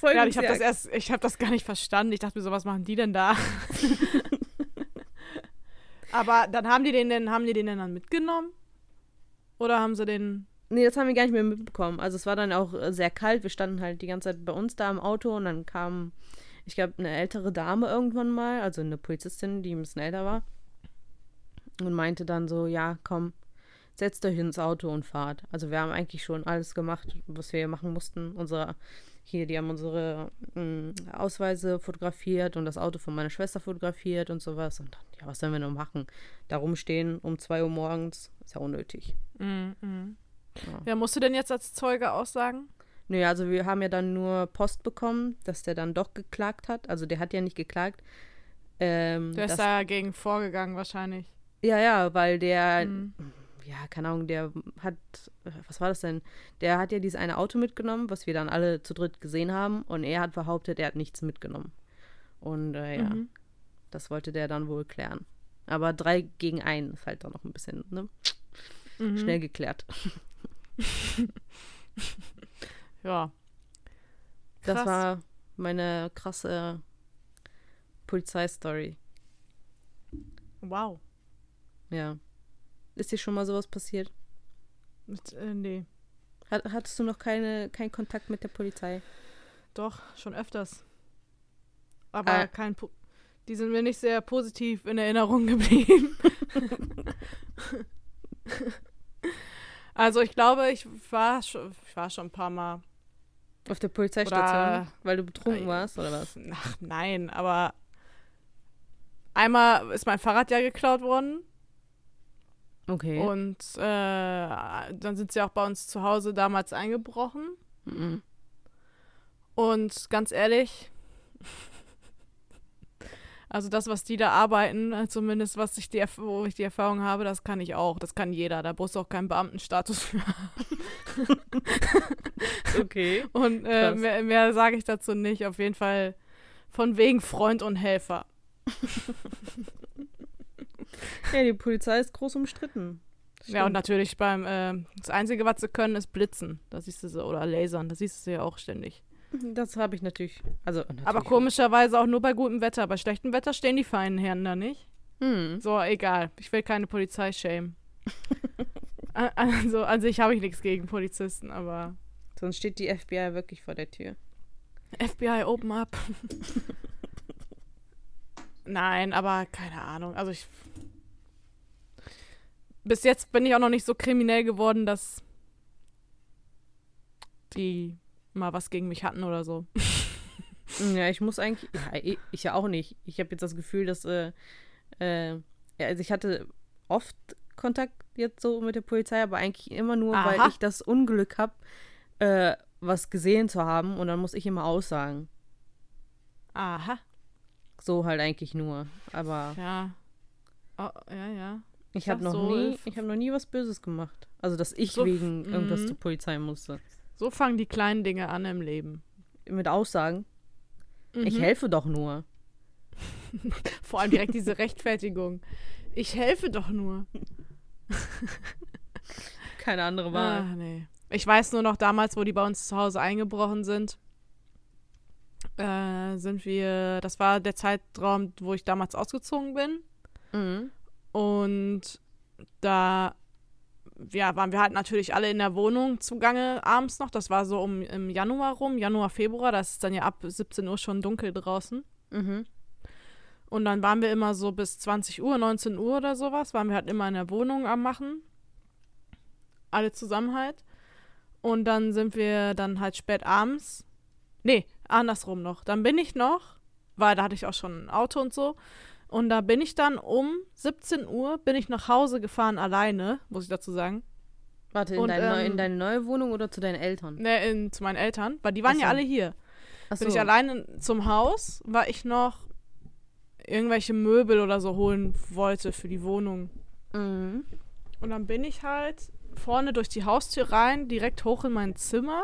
[laughs] Ja, ich habe das erst, ich habe das gar nicht verstanden. Ich dachte mir so, was machen die denn da? [laughs] Aber dann haben die den denn, haben die den denn dann mitgenommen? Oder haben sie den. Nee, das haben wir gar nicht mehr mitbekommen. Also es war dann auch äh, sehr kalt. Wir standen halt die ganze Zeit bei uns da im Auto und dann kam, ich glaube, eine ältere Dame irgendwann mal, also eine Polizistin, die ein bisschen älter war. Und meinte dann so, ja, komm, setzt euch ins Auto und fahrt. Also wir haben eigentlich schon alles gemacht, was wir machen mussten. Unsere, hier, die haben unsere mh, Ausweise fotografiert und das Auto von meiner Schwester fotografiert und sowas. Und dann, ja, was sollen wir noch machen? Da rumstehen um 2 Uhr morgens, ist ja unnötig. Mhm. mhm. Ja. Wer musste denn jetzt als Zeuge aussagen? Nö, also wir haben ja dann nur Post bekommen, dass der dann doch geklagt hat. Also der hat ja nicht geklagt. Ähm, Der ist das- dagegen vorgegangen wahrscheinlich. Ja, ja, weil der, Mhm. Ja, keine Ahnung, der hat, was war das denn? Der hat ja dieses eine Auto mitgenommen, was wir dann alle zu dritt gesehen haben. Und er hat behauptet, er hat nichts mitgenommen. Und äh, ja, Mhm. das wollte der dann wohl klären. Aber drei gegen einen ist halt dann noch ein bisschen ne? Mhm. schnell geklärt. [laughs] Ja. Das Krass. war meine krasse Polizeistory. Wow. Ja. Ist dir schon mal sowas passiert? Mit, äh, nee. Hat, hattest du noch keine, keinen Kontakt mit der Polizei? Doch, schon öfters. Aber Äh. kein. Po die sind mir nicht sehr positiv in Erinnerung [laughs] geblieben. also ich glaube, ich war schon, ich war schon ein paar Mal. Auf der Polizeistation? Oder- weil du betrunken Äh, warst, oder was? Ach nein, aber einmal ist mein Fahrrad ja geklaut worden Okay. und äh, dann sind sie auch bei uns zu Hause damals eingebrochen. Mhm. Und ganz ehrlich, [laughs] also das, was die da arbeiten, zumindest was ich die, wo ich die Erfahrung habe, das kann ich auch. Das kann jeder. Da brauchst du auch keinen Beamtenstatus für. [laughs] [laughs] Okay. Und äh, mehr, mehr sage ich dazu nicht. Auf jeden Fall von wegen Freund und Helfer. Ja, die Polizei ist groß umstritten. Ja, und natürlich beim, äh, das Einzige, was sie können, ist blitzen. Das siehst du so, oder lasern. Das siehst du ja auch ständig. Das habe ich natürlich. Also, natürlich Aber komischerweise auch nur bei gutem Wetter. Bei schlechtem Wetter stehen die feinen Herren da nicht. Hm. So, egal. Ich will keine Polizei schämen. [laughs] Also, an sich habe ich nichts gegen Polizisten, aber Sonst steht die FBI wirklich vor der Tür. FBI open up. [laughs] Nein, aber keine Ahnung. Also ich. Bis jetzt bin ich auch noch nicht so kriminell geworden, dass die mal was gegen mich hatten oder so. [laughs] Ja, ich muss eigentlich. Ja, ich, ich ja auch nicht. Ich habe jetzt das Gefühl, dass. Äh, äh, ja, also, ich hatte oft Kontakt jetzt so mit der Polizei, aber eigentlich immer nur, Aha. weil ich das Unglück habe, äh, was gesehen zu haben und dann muss ich immer aussagen. Aha. So halt eigentlich nur. Aber Ja. Oh, ja, ja. Ich habe noch so, nie, ich habe noch nie was Böses gemacht. Also dass ich So wegen irgendwas mhm. zur Polizei musste. So fangen die kleinen Dinge an im Leben. Mit Aussagen. Ich Mhm. helfe doch nur. [laughs] Vor allem direkt diese Rechtfertigung. Ich helfe doch nur. [laughs] Keine andere Wahl. Ah, nee. Ich weiß nur noch damals, wo die bei uns zu Hause eingebrochen sind, äh, sind wir, das war der Zeitraum, wo ich damals ausgezogen bin. Mhm. Und da ja, waren wir halt natürlich alle in der Wohnung zugange abends noch. Das war so um im Januar rum, Januar, Februar. Das ist dann ja ab 17 Uhr schon dunkel draußen. Mhm. Und dann waren wir immer so bis 20 Uhr, 19 Uhr oder sowas, waren wir halt immer in der Wohnung am Machen. Alle zusammen halt. Und dann sind wir dann halt spät abends. Nee, andersrum noch. Dann bin ich noch, weil da hatte ich auch schon ein Auto und so. Und da bin ich dann um 17 Uhr bin ich nach Hause gefahren alleine, muss ich dazu sagen. Warte, in, Und, deine neu, in ähm, deine neue Wohnung oder zu deinen Eltern? Ne, in, zu meinen Eltern, weil die waren Ach ja so. alle hier. Achso. Bin ich alleine zum Haus, weil ich noch irgendwelche Möbel oder so holen wollte für die Wohnung. Mhm. Und dann bin ich halt vorne durch die Haustür rein, direkt hoch in mein Zimmer.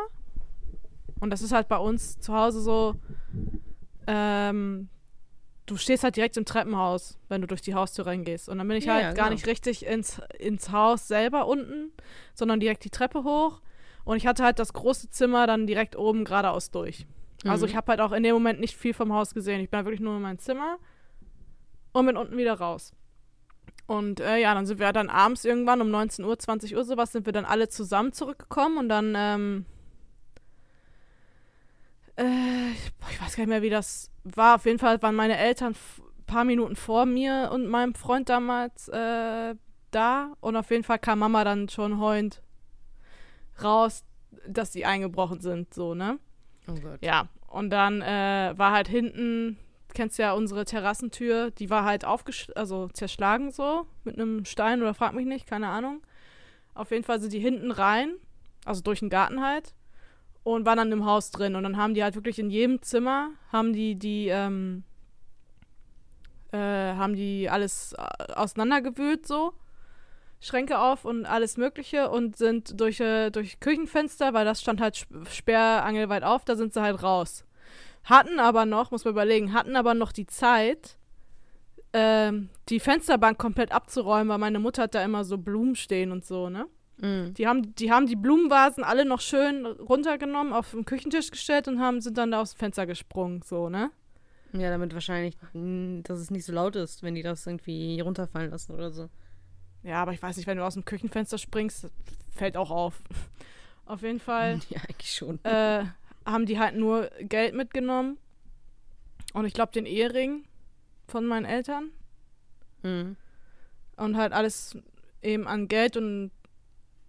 Und das ist halt bei uns zu Hause so, ähm, du stehst halt direkt im Treppenhaus, wenn du durch die Haustür reingehst. Und dann bin ich Ja, halt ja, gar genau. nicht richtig ins, ins Haus selber unten, sondern direkt die Treppe hoch. Und ich hatte halt das große Zimmer dann direkt oben geradeaus durch. Also Mhm. ich habe halt auch in dem Moment nicht viel vom Haus gesehen. Ich bin halt wirklich nur in mein Zimmer und bin unten wieder raus. Und äh, ja, dann sind wir dann abends irgendwann um 19 Uhr, 20 Uhr sowas, sind wir dann alle zusammen zurückgekommen und dann, ähm, äh, ich- weiß gar nicht mehr, wie das war. Auf jeden Fall waren meine Eltern ein paar Minuten vor mir und meinem Freund damals äh, da und auf jeden Fall kam Mama dann schon heulend raus, dass die eingebrochen sind, so, ne? Oh Gott. Ja, und dann äh, war halt hinten, kennst ja unsere Terrassentür, die war halt aufgesch also zerschlagen so mit einem Stein oder frag mich nicht, keine Ahnung. Auf jeden Fall sind die hinten rein, also durch den Garten halt und waren dann im Haus drin und dann haben die halt wirklich in jedem Zimmer haben die die ähm, äh, haben die alles äh, auseinandergewühlt so Schränke auf und alles Mögliche und sind durch, äh, durch Küchenfenster, weil das stand halt sp- sperrangelweit auf, da sind sie halt raus. Hatten aber noch, muss man überlegen, hatten aber noch die Zeit, ähm, die Fensterbank komplett abzuräumen, weil meine Mutter hat da immer so Blumen stehen und so, ne? Mhm. Die haben, die haben die Blumenvasen alle noch schön runtergenommen, auf den Küchentisch gestellt und haben, sind dann da aus dem Fenster gesprungen, so, ne? Ja, damit wahrscheinlich, dass es nicht so laut ist, wenn die das irgendwie runterfallen lassen oder so. Ja, aber ich weiß nicht, wenn du aus dem Küchenfenster springst, fällt auch auf. [laughs] Auf jeden Fall. [laughs] Ja, eigentlich schon. äh, haben die halt nur Geld mitgenommen. Und ich glaube den Ehering von meinen Eltern. Mhm. Und halt alles eben an Geld und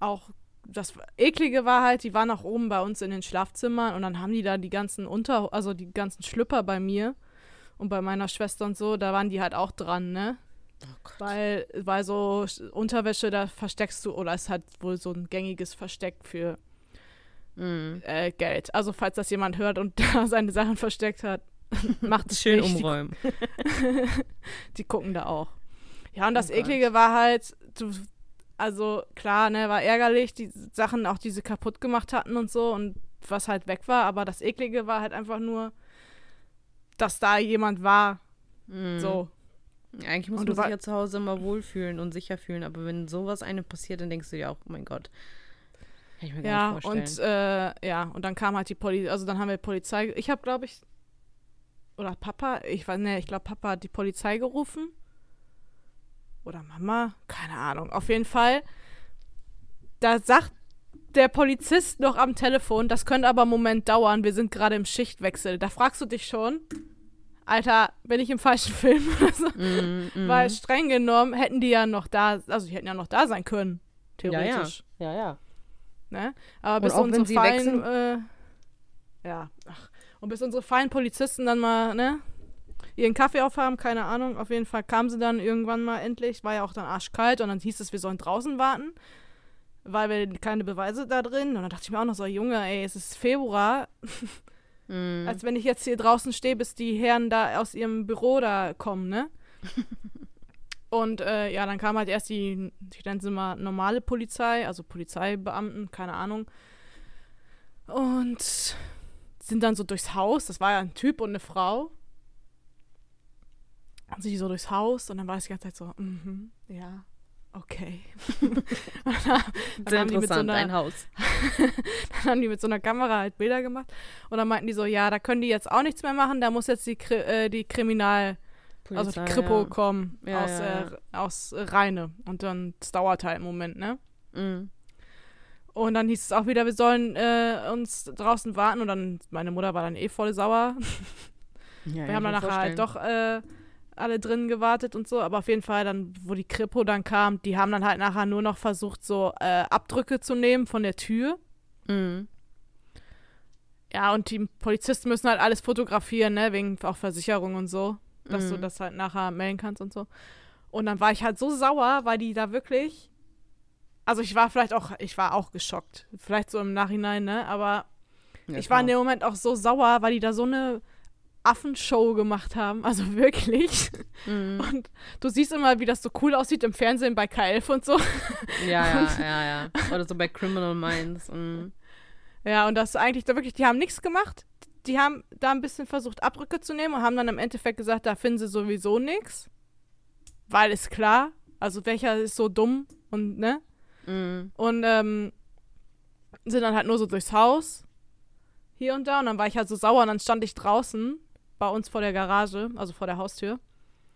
auch das Eklige war halt, die waren auch oben bei uns in den Schlafzimmern und dann haben die da die ganzen Unter, also die ganzen Schlüpper bei mir und bei meiner Schwester und so, da waren die halt auch dran, ne? Oh Gott. Weil, weil so Unterwäsche, da versteckst du, oder ist halt wohl so ein gängiges Versteck für Mhm. äh, Geld. Also falls das jemand hört und [laughs] da seine Sachen versteckt hat, [laughs] macht es Schön nicht. umräumen. Die, [laughs] die gucken da auch. Ja, und das Oh Gott. Eklige war halt, du, also klar, ne, war ärgerlich, die Sachen auch, die sie kaputt gemacht hatten und so und was halt weg war, aber das Eklige war halt einfach nur, dass da jemand war, Mhm. so. Eigentlich muss Und man sich ja zu Hause immer wohlfühlen und sicher fühlen, aber wenn sowas einem passiert, dann denkst du dir auch, oh mein Gott. Kann ich mir gar Ja, nicht und vorstellen. äh, ja, und dann kam halt die Polizei, also dann haben wir Polizei, ich habe glaube ich, oder Papa, ich weiß, ne, ich glaube Papa hat die Polizei gerufen. Oder Mama, keine Ahnung. Auf jeden Fall, da sagt der Polizist noch am Telefon, das könnte aber einen Moment dauern, wir sind gerade im Schichtwechsel. Da fragst du dich schon, Alter, bin ich im falschen Film oder so? Mhm, mhm. Weil streng genommen hätten die ja noch da, also die hätten ja noch da sein können, ja, ja. theoretisch. Ja, ja. Ne? Aber bis unsere feinen, äh, ja, ach, und bis unsere feinen Polizisten dann mal, ne, ihren Kaffee aufhaben, keine Ahnung. Auf jeden Fall kamen sie dann irgendwann mal endlich, war ja auch dann arschkalt und dann hieß es, wir sollen draußen warten, weil wir keine Beweise da drin. Und dann dachte ich mir auch noch so, Junge, ey, es ist Februar, Mhm. als wenn ich jetzt hier draußen stehe, bis die Herren da aus ihrem Büro da kommen, ne? [laughs] Und äh, ja, dann kam halt erst die, ich nenne sie mal normale Polizei, also Polizeibeamten, keine Ahnung. Und sind dann so durchs Haus, das war ja ein Typ und eine Frau. Die so durchs Haus und dann war es die ganze Zeit so, mhm, ja, okay. [laughs] [laughs] Sehr haben die mit so interessant, einer, ein Haus. [laughs] dann haben die mit so einer Kamera halt Bilder gemacht und dann meinten die so, ja, da können die jetzt auch nichts mehr machen, da muss jetzt die, Kri äh, die Kriminal, also die Polizei, Kripo ja. kommen Ja, aus, ja, Äh, aus Rheine und dann, das dauert halt einen Moment, ne? Mhm. Und dann hieß es auch wieder, wir sollen äh, uns draußen warten und dann, meine Mutter war dann eh voll sauer. Wir haben dann nachher halt doch äh, alle drin gewartet und so, aber auf jeden Fall dann, wo die Kripo dann kam, die haben dann halt nachher nur noch versucht, so äh, Abdrücke zu nehmen von der Tür. Mhm. Ja, und die Polizisten müssen halt alles fotografieren, ne, wegen auch Versicherung und so, dass du Mhm. das halt nachher melden kannst und so. Und dann war ich halt so sauer, weil die da wirklich, also ich war vielleicht auch, ich war auch geschockt, vielleicht so im Nachhinein, ne, aber Ja, ich war in dem Moment auch so sauer, weil die da so eine Affenshow gemacht haben, also [laughs] wirklich. Mhm. Und du siehst immer, wie das so cool aussieht im Fernsehen bei K11 und so. Ja, ja, ja, ja. Oder so bei Criminal Minds. Mhm. Ja, und das eigentlich da wirklich, die haben nichts gemacht. Die haben da ein bisschen versucht, Abbrücke zu nehmen und haben dann im Endeffekt gesagt, da finden sie sowieso nichts. Weil ist klar, also welcher ist so dumm und ne? Mhm. Und ähm, sind dann halt nur so durchs Haus. Hier und da. Und dann war ich halt so sauer und dann stand ich draußen bei uns vor der Garage, also vor der Haustür.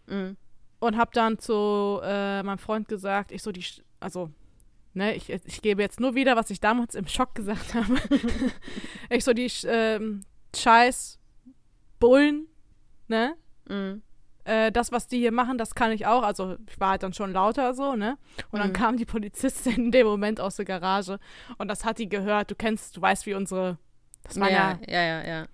Mhm. Und hab dann zu äh, meinem Freund gesagt, ich so die, also, ne, ich, ich gebe jetzt nur wieder, was ich damals im Schock gesagt [laughs] habe. ich so die ähm, scheiß Bullen, ne, Mhm. äh, das, was die hier machen, das kann ich auch. Also ich war halt dann schon lauter so, ne? Und dann Mhm. kam die Polizistin [laughs] in dem Moment aus der Garage und das hat die gehört. Du kennst, du weißt, wie unsere. Das war ja, ja, ja, ja, ja.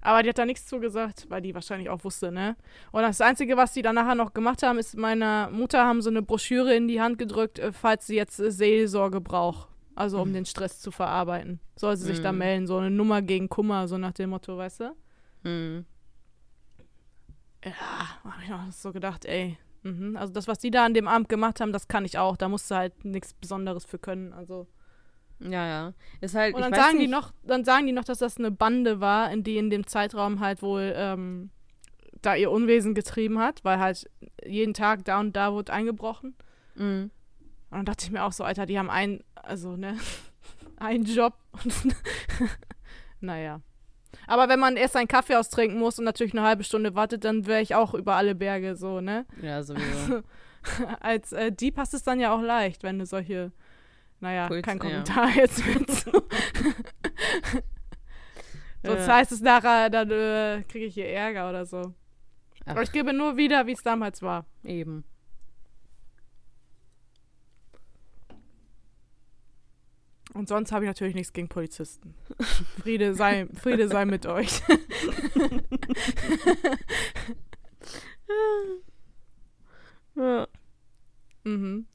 Aber die hat da nichts zugesagt, weil die wahrscheinlich auch wusste, ne? Und das Einzige, was die dann nachher noch gemacht haben, ist meiner Mutter haben so eine Broschüre in die Hand gedrückt, äh, falls sie jetzt äh, Seelsorge braucht. Also um den Stress zu verarbeiten. Soll sie sich da Mhm. melden, so eine Nummer gegen Kummer, so nach dem Motto, weißt du? Mhm. Ja, hab ich noch so gedacht, ey. Mhm. Also das, was die da an dem Abend gemacht haben, das kann ich auch. Da musst du halt nichts Besonderes für können. Also. Ja, ja. Ist halt, Und dann sagen die nicht, noch, dann sagen die noch, dass das eine Bande war, in die in dem Zeitraum halt wohl ähm, da ihr Unwesen getrieben hat, weil halt jeden Tag da und da wurde eingebrochen. Mhm. Und dann dachte ich mir auch so, Alter, die haben einen, also, ne, [laughs] einen Job. Und [laughs] naja. Aber wenn man erst einen Kaffee austrinken muss und natürlich eine halbe Stunde wartet, dann wäre ich auch über alle Berge so, ne? Ja, sowieso. [laughs] Als äh, Dieb hast es dann ja auch leicht, wenn du solche, naja, Puls, kein ja. Kommentar [laughs] jetzt mit. [laughs] Sonst Ja. heißt es nachher, dann äh, kriege ich hier Ärger oder so. Ach. Aber ich gebe nur wieder, wie es damals war. Eben. Und sonst habe ich natürlich nichts gegen Polizisten. Friede sei, [laughs] Friede sei mit euch. Ja. mhm.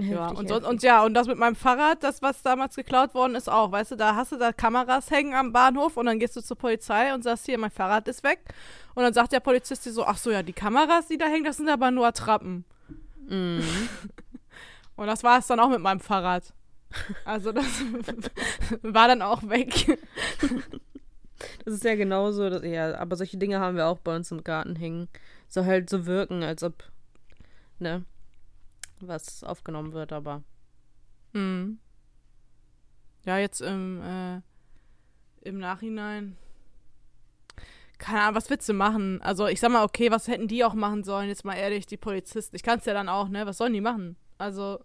Ja, Heftig, und, so, heftig. und ja, und das mit meinem Fahrrad, das, was damals geklaut worden ist, auch. Weißt du, da hast du da Kameras hängen am Bahnhof und dann gehst du zur Polizei und sagst, hier, mein Fahrrad ist weg. Und dann sagt der Polizist dir so, ach so, ja, die Kameras, die da hängen, das sind aber nur Attrappen. Mhm. [laughs] Und das war es dann auch mit meinem Fahrrad. Also das [laughs] war dann auch weg. Das ist ja genauso, dass, ja, aber solche Dinge haben wir auch bei uns im Garten hängen. Soll halt so wirken, als ob, ne, was aufgenommen wird, aber. Mhm. Ja, jetzt im, äh, im Nachhinein. Keine Ahnung, was willst du machen? Also, ich sag mal, okay, was hätten die auch machen sollen? Jetzt mal ehrlich, die Polizisten. Ich kann es ja dann auch, ne? Was sollen die machen? Also,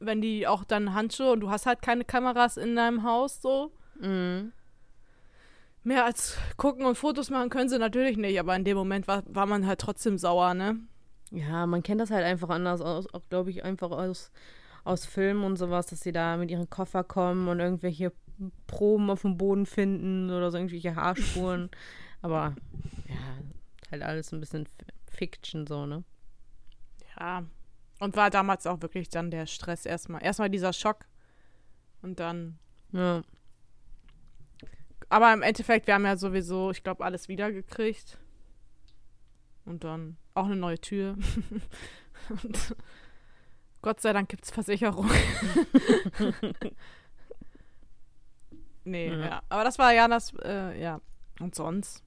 wenn die auch dann Handschuhe und du hast halt keine Kameras in deinem Haus, so. Mhm. Mehr als gucken und Fotos machen können sie natürlich nicht, aber in dem Moment war, war man halt trotzdem sauer, ne? Ja, man kennt das halt einfach anders aus, auch glaube ich einfach aus, aus Filmen und sowas, dass sie da mit ihren Koffer kommen und irgendwelche Proben auf dem Boden finden oder so irgendwelche Haarspuren. [laughs] Aber ja, halt alles ein bisschen Fiction so, ne? Ja. Und war damals auch wirklich dann der Stress erstmal. Erstmal dieser Schock und dann Ja. Aber im Endeffekt, wir haben ja sowieso, ich glaube, alles wiedergekriegt. Und dann auch eine neue Tür. [laughs] Und Gott sei Dank gibt es Versicherung. [laughs] nee, Ja. ja. Aber das war Janas, äh, ja. Und sonst?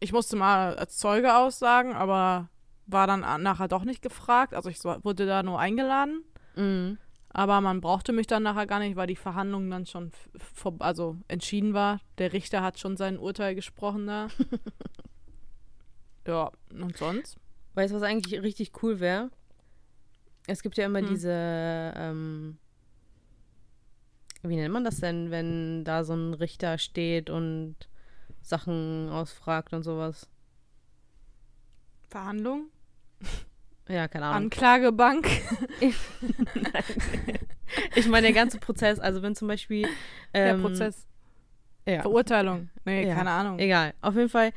Ich musste mal als Zeuge aussagen, aber war dann nachher doch nicht gefragt. Also ich wurde da nur eingeladen. Mhm. Aber man brauchte mich dann nachher gar nicht, weil die Verhandlung dann schon also entschieden war. Der Richter hat schon sein Urteil gesprochen da. [laughs] ja, und sonst? Weißt du, was eigentlich richtig cool wäre? Es gibt ja immer Hm. diese, ähm, wie nennt man das denn, wenn da so ein Richter steht und Sachen ausfragt und sowas? Verhandlung? Ja, keine Ahnung. Anklagebank? [laughs] Ich meine, der ganze Prozess, also wenn zum Beispiel. Ähm, der Prozess. Ja, Verurteilung? Nee, Ja, keine Ahnung. egal. Auf jeden Fall,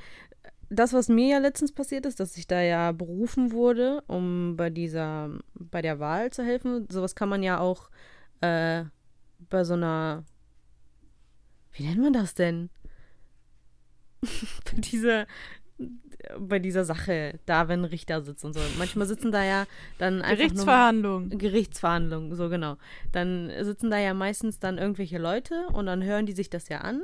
das, was mir ja letztens passiert ist, dass ich da ja berufen wurde, um bei dieser, bei der Wahl zu helfen. Sowas kann man ja auch äh, bei so einer. Wie nennt man das denn? [laughs] bei dieser. Bei dieser Sache, da wenn ein Richter sitzt und so. Manchmal sitzen da ja dann einfach nur Gerichtsverhandlung. Gerichtsverhandlungen, so genau. Dann sitzen da ja meistens dann irgendwelche Leute und dann hören die sich das ja an.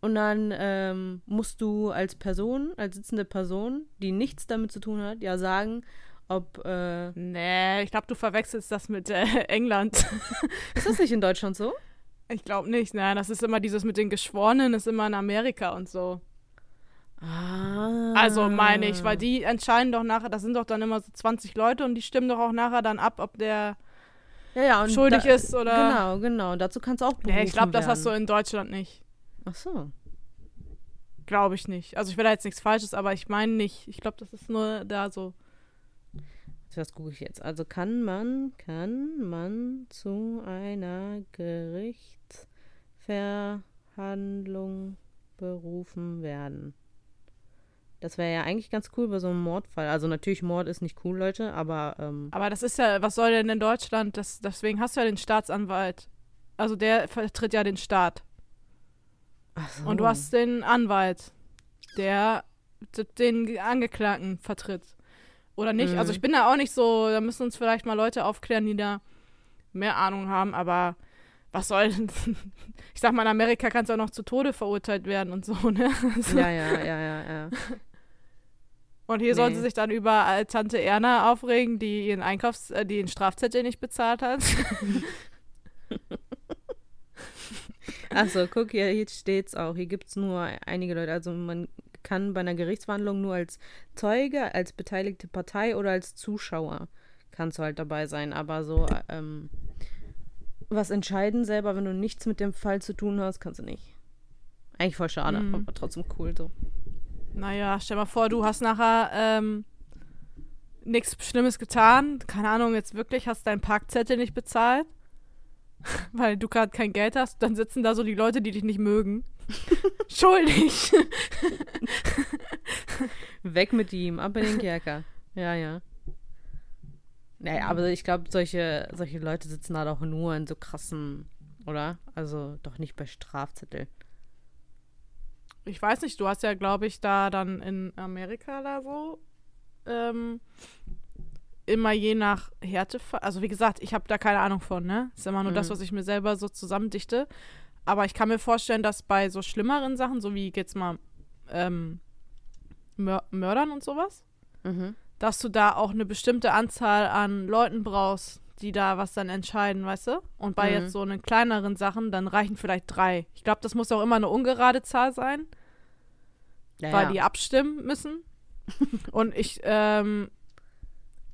Und dann ähm, musst du als Person, als sitzende Person, die nichts damit zu tun hat, ja sagen, ob. Äh, Nee, ich glaube, du verwechselst das mit äh, [laughs] England. [laughs] ist das nicht in Deutschland so? ich glaube nicht. Nein, das ist immer dieses mit den Geschworenen, ist immer in Amerika und so. Ah. Also meine ich, weil die entscheiden doch nachher, das sind doch dann immer so 20 Leute und die stimmen doch auch nachher dann ab, ob der ja, ja, und schuldig da, ist oder. Genau, genau. Dazu kannst du auch berufen Nee, ich glaube, das hast du in Deutschland nicht. Ach so. Glaube ich nicht. Also ich will da jetzt nichts Falsches, aber ich meine nicht. Ich glaube, das ist nur da so. Das google ich jetzt. Also kann man, kann man zu einer Gerichtsverhandlung berufen werden? Das wäre ja eigentlich ganz cool bei so einem Mordfall. Also natürlich, Mord ist nicht cool, Leute, aber ähm, Aber das ist ja, was soll denn in Deutschland? Das, deswegen hast du ja den Staatsanwalt. Also der vertritt ja den Staat. So. Und du hast den Anwalt, der den Angeklagten vertritt. Oder nicht? Mhm. Also ich bin da auch nicht so, da müssen uns vielleicht mal Leute aufklären, die da mehr Ahnung haben, aber was soll denn? [laughs] Ich sag mal, in Amerika kannst du auch noch zu Tode verurteilt werden und so, [laughs] ne? Also, Ja, ja, ja, ja, ja. Und hier sollen Nee. sie sich dann über Tante Erna aufregen, die ihren Einkaufs-, äh, die den Strafzettel nicht bezahlt hat. [laughs] Achso, guck, hier, hier steht's auch. Hier gibt's nur einige Leute. Also man kann bei einer Gerichtsverhandlung nur als Zeuge, als beteiligte Partei oder als Zuschauer kannst du halt dabei sein. Aber so ähm, was entscheiden selber, wenn du nichts mit dem Fall zu tun hast, kannst du nicht. Eigentlich voll schade, Mhm. aber trotzdem cool so. Naja, stell mal vor, du hast nachher ähm, nichts Schlimmes getan. Keine Ahnung, jetzt wirklich hast deinen Parkzettel nicht bezahlt, [laughs] weil du gerade kein Geld hast. Dann sitzen da so die Leute, die dich nicht mögen. [laughs] Schuldig. [laughs] Weg mit ihm, ab in den Kerker. Ja, ja. Naja, aber ich glaube, solche, solche Leute sitzen da doch nur in so krassen, oder? Also doch nicht bei Strafzettel. Ich weiß nicht, du hast ja, glaube ich, da dann in Amerika da so ähm, immer je nach Härte. Also wie gesagt, ich habe da keine Ahnung von, ne? Ist immer nur das, Mhm. was ich mir selber so zusammendichte. Aber ich kann mir vorstellen, dass bei so schlimmeren Sachen, so wie jetzt mal ähm, Mör Mördern und sowas, Mhm. dass du da auch eine bestimmte Anzahl an Leuten brauchst, die da was dann entscheiden, weißt du? Und bei Mhm. jetzt so einen kleineren Sachen, dann reichen vielleicht drei. Ich glaube, das muss auch immer eine ungerade Zahl sein Ja, weil ja. die abstimmen müssen. [laughs] Und ich, ähm,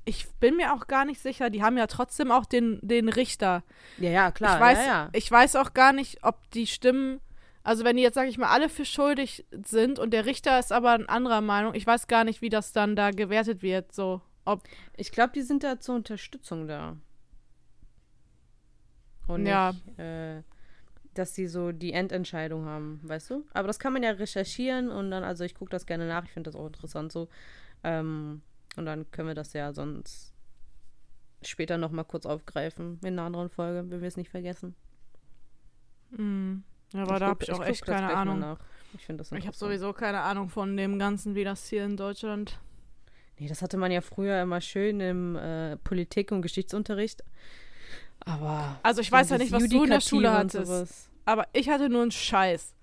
ich bin mir auch gar nicht sicher, die haben ja trotzdem auch den, den Richter. ja, ja, klar. ich, weiß, ja, ja. ich weiß auch gar nicht, ob die Stimmen, also wenn die jetzt, sag ich mal, alle für schuldig sind und der Richter ist aber eine anderer Meinung, ich weiß gar nicht, wie das dann da gewertet wird, so. Ob, Ich glaube, die sind da zur Unterstützung da. Und Ja. nicht, äh, dass die so die Endentscheidung haben, weißt du? Aber das kann man ja recherchieren und dann, also ich gucke das gerne nach, ich finde das auch interessant so. Ähm, und dann können wir das ja sonst später nochmal kurz aufgreifen in einer anderen Folge, wenn wir es nicht vergessen. mh, ja, aber da guck- habe ich auch echt keine Ahnung. Ich Ich habe sowieso keine Ahnung von dem Ganzen, wie das hier in Deutschland. Nee, das hatte man ja früher immer schön im äh, Politik- und Geschichtsunterricht. Aber. Also ich weiß ja nicht, was du in der Schule hattest. Aber ich hatte nur einen Scheiß.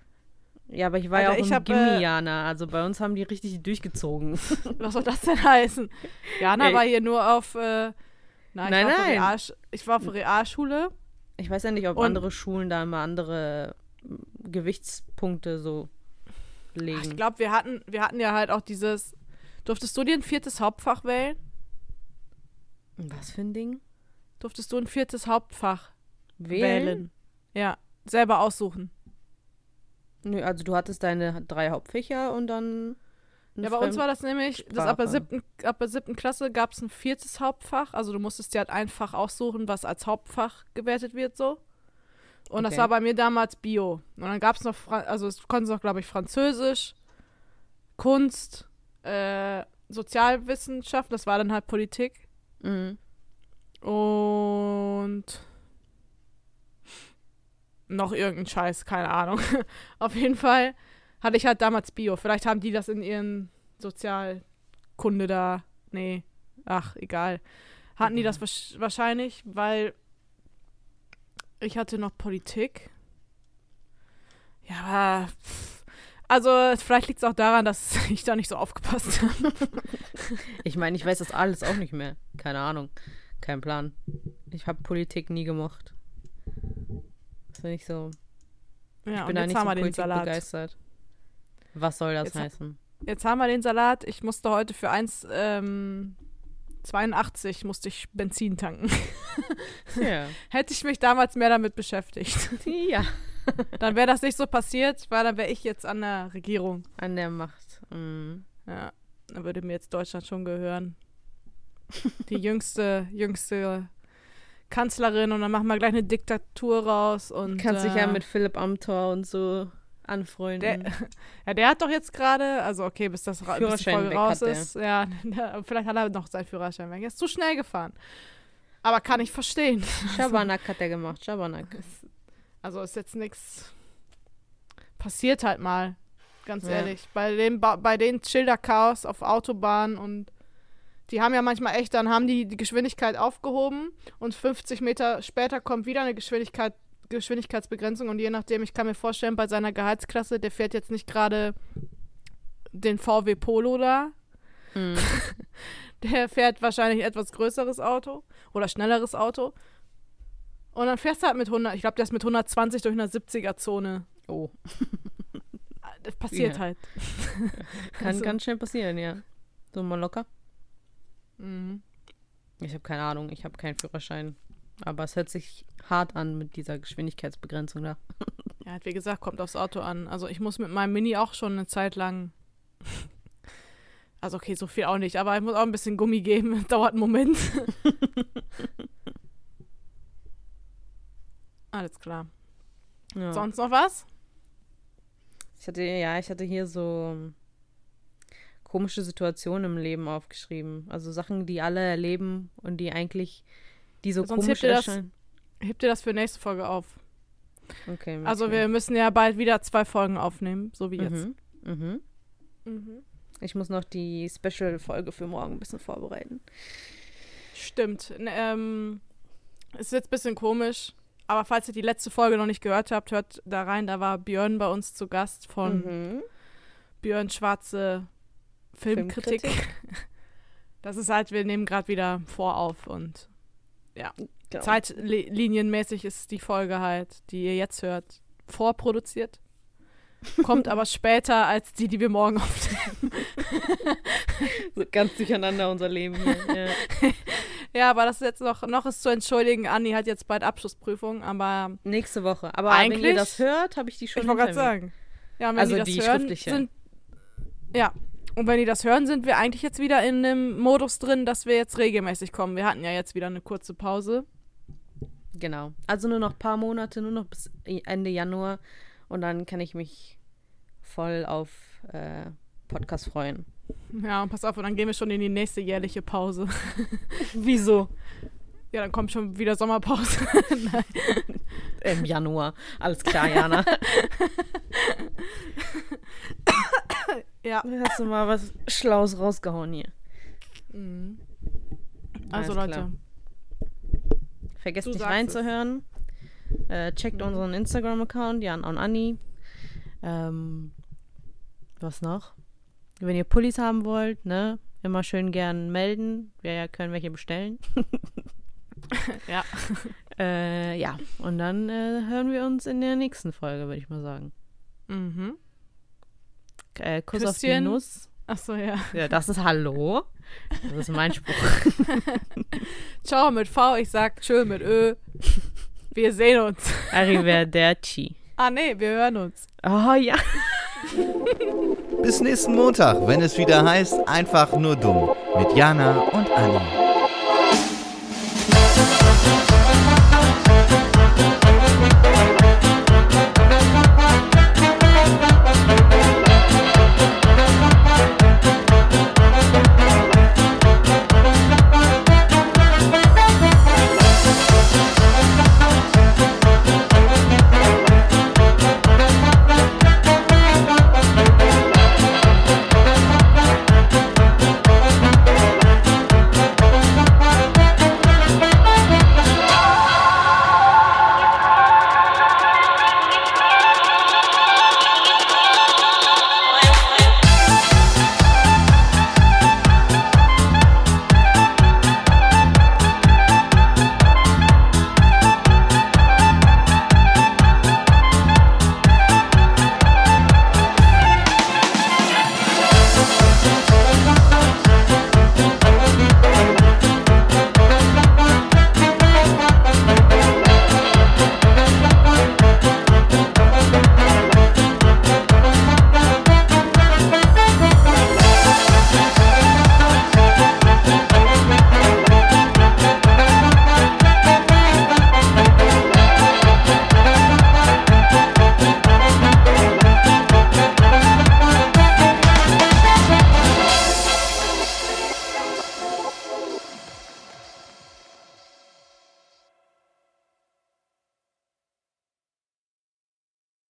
Ja, aber ich war Also ja auch ich im hab, äh, Gimmianer. Also bei uns haben die richtig durchgezogen. [laughs] Was soll das denn heißen? Jana Ey. war hier nur auf. Äh, na, ich, Nein, war auf nein. Realsch ich war auf Realschule. Ich weiß ja nicht, ob Und- andere Schulen da immer andere Gewichtspunkte so legen. Ich glaube, wir hatten, wir hatten ja halt auch dieses. Durftest du dir ein viertes Hauptfach wählen? Was für ein Ding? Durftest du ein viertes Hauptfach Wählen? wählen? Ja, selber aussuchen. Nö, also du hattest deine drei Hauptfächer und dann. Ja, bei uns war das nämlich, das ab der siebten, ab der siebten Klasse gab es ein viertes Hauptfach. Also du musstest dir halt ein Fach aussuchen, was als Hauptfach gewertet wird so. Und das Okay. war bei mir damals Bio. Und dann gab es noch, Fra also es konnte noch, glaube ich, Französisch, Kunst, äh, Sozialwissenschaft, das war dann halt Politik. Mhm. Und noch irgendein Scheiß, keine Ahnung. [laughs] Auf jeden Fall hatte ich halt damals Bio. Vielleicht haben die das in ihren Sozialkunde da. Nee, ach, egal. Hatten die das wahrsch- wahrscheinlich, weil ich hatte noch Politik. Ja, Also, vielleicht liegt es auch daran, dass [laughs] ich da nicht so aufgepasst [laughs] habe. Ich meine, ich weiß das alles auch nicht mehr. Keine Ahnung. Kein Plan. Ich habe Politik nie gemocht. Das finde ich so. Ja, ich bin da jetzt nicht haben so wir den Politik Salat. begeistert. Was soll das Jetzt ha- heißen? Jetzt haben wir den Salat. Ich musste heute für 1,82 ähm, 82 musste ich Benzin tanken. [laughs] Ja. Hätte ich mich damals mehr damit beschäftigt. [laughs] ja. Dann wäre das nicht so passiert, weil dann wäre ich jetzt an der Regierung. An der Macht. Mhm. Ja, dann würde mir jetzt Deutschland schon gehören. Die jüngste, jüngste Kanzlerin und dann machen wir gleich eine Diktatur raus und. Kannst dich ja äh, mit Philipp Amthor und so anfreunden. Der, [laughs] ja, der hat doch jetzt gerade, also okay, bis das bis die Folge raus ist. Ja, [laughs] der, vielleicht hat er noch seinen Führerschein weg. Er ist zu schnell gefahren. Aber kann ich verstehen. [laughs] Schabernack hat er gemacht, Schabernack. Also ist jetzt nichts passiert halt mal, ganz Ja. ehrlich. Bei dem ba bei den Schilderchaos auf Autobahnen und die haben ja manchmal echt, dann haben die die Geschwindigkeit aufgehoben und 50 Meter später kommt wieder eine Geschwindigkeit Geschwindigkeitsbegrenzung und je nachdem, ich kann mir vorstellen, bei seiner Gehaltsklasse, der fährt jetzt nicht gerade den VW Polo da, Mhm. [laughs] der fährt wahrscheinlich ein etwas größeres Auto oder schnelleres Auto. Und dann fährst du halt mit 100, ich glaube, der ist mit 120 durch eine 70er-Zone. Oh, [laughs] Das passiert Ja. halt. kann Also- ganz schnell passieren, ja. So mal locker. Mhm. Ich habe keine Ahnung, ich habe keinen Führerschein. Aber es hört sich hart an mit dieser Geschwindigkeitsbegrenzung da. [laughs] Ja, wie gesagt, kommt aufs Auto an. Also ich muss mit meinem Mini auch schon eine Zeit lang. Also okay, so viel auch nicht, aber ich muss auch ein bisschen Gummi geben. [laughs] Dauert einen Moment. [laughs] Alles klar. Ja. Sonst noch was? Ich hatte, ja, ich hatte hier so komische Situationen im Leben aufgeschrieben. Also Sachen, die alle erleben und die eigentlich, die so Sonst komisch hebt ihr das erscheinen. Hebt ihr das für nächste Folge auf? Okay, Also wir müssen ja bald wieder zwei Folgen aufnehmen, so wie jetzt. Mhm. Mhm. Ich muss noch die Special-Folge für morgen ein bisschen vorbereiten. Stimmt. Ähm, ist jetzt ein bisschen komisch, aber falls ihr die letzte Folge noch nicht gehört habt, hört da rein. Da war Björn bei uns zu Gast von Mhm. Björn Schwarze Filmkritik. Das ist halt, wir nehmen gerade wieder vor auf und Genau. zeitlinienmäßig ist die Folge halt, die ihr jetzt hört, vorproduziert. Kommt aber [laughs] später als die, die wir morgen aufnehmen. So ganz durcheinander unser Leben hier. Ja. [laughs] Ja, aber das ist jetzt noch, noch ist zu entschuldigen. Anni hat jetzt bald Abschlussprüfung, aber Nächste Woche. Aber wenn ihr Eigentlich- das hört, habe ich die schon ich wollte gerade sagen. Ja, Also die das die hören, schriftliche. sind. Ja. Und wenn die das hören, sind wir eigentlich jetzt wieder in dem Modus drin, dass wir jetzt regelmäßig kommen. Wir hatten ja jetzt wieder eine kurze Pause. Genau. Also nur noch ein paar Monate, nur noch bis Ende Januar. Und dann kann ich mich voll auf äh, Podcast freuen. Ja, und pass auf, und dann gehen wir schon in die nächste jährliche Pause. [laughs] Wieso? Ja, dann kommt schon wieder Sommerpause. [laughs] Nein. Im Januar. Alles klar, Jana. Ja. Hast du mal was Schlaues rausgehauen hier. Mhm. Also Alles Leute, klar. Vergesst nicht reinzuhören. Äh, checkt Mhm. unseren Instagram-Account, Jan und Anni. Ähm, was noch? Wenn ihr Pullis haben wollt, ne? Immer schön gern melden. Wir können welche bestellen. [laughs] Ja. [laughs] Äh, ja, und dann äh, hören wir uns in der nächsten Folge, würde ich mal sagen. mhm. Äh, Kuss auf die Küsschen. Nuss. Achso, ja. Ja, das ist Hallo. Das ist mein Spruch. [laughs] Ciao mit V, ich sag Tschö mit Ö. Wir sehen uns. Arrivederci. Ah, nee, wir hören uns. Oh ja. Bis nächsten Montag, wenn es wieder heißt, einfach nur dumm. Mit Jana und Anni.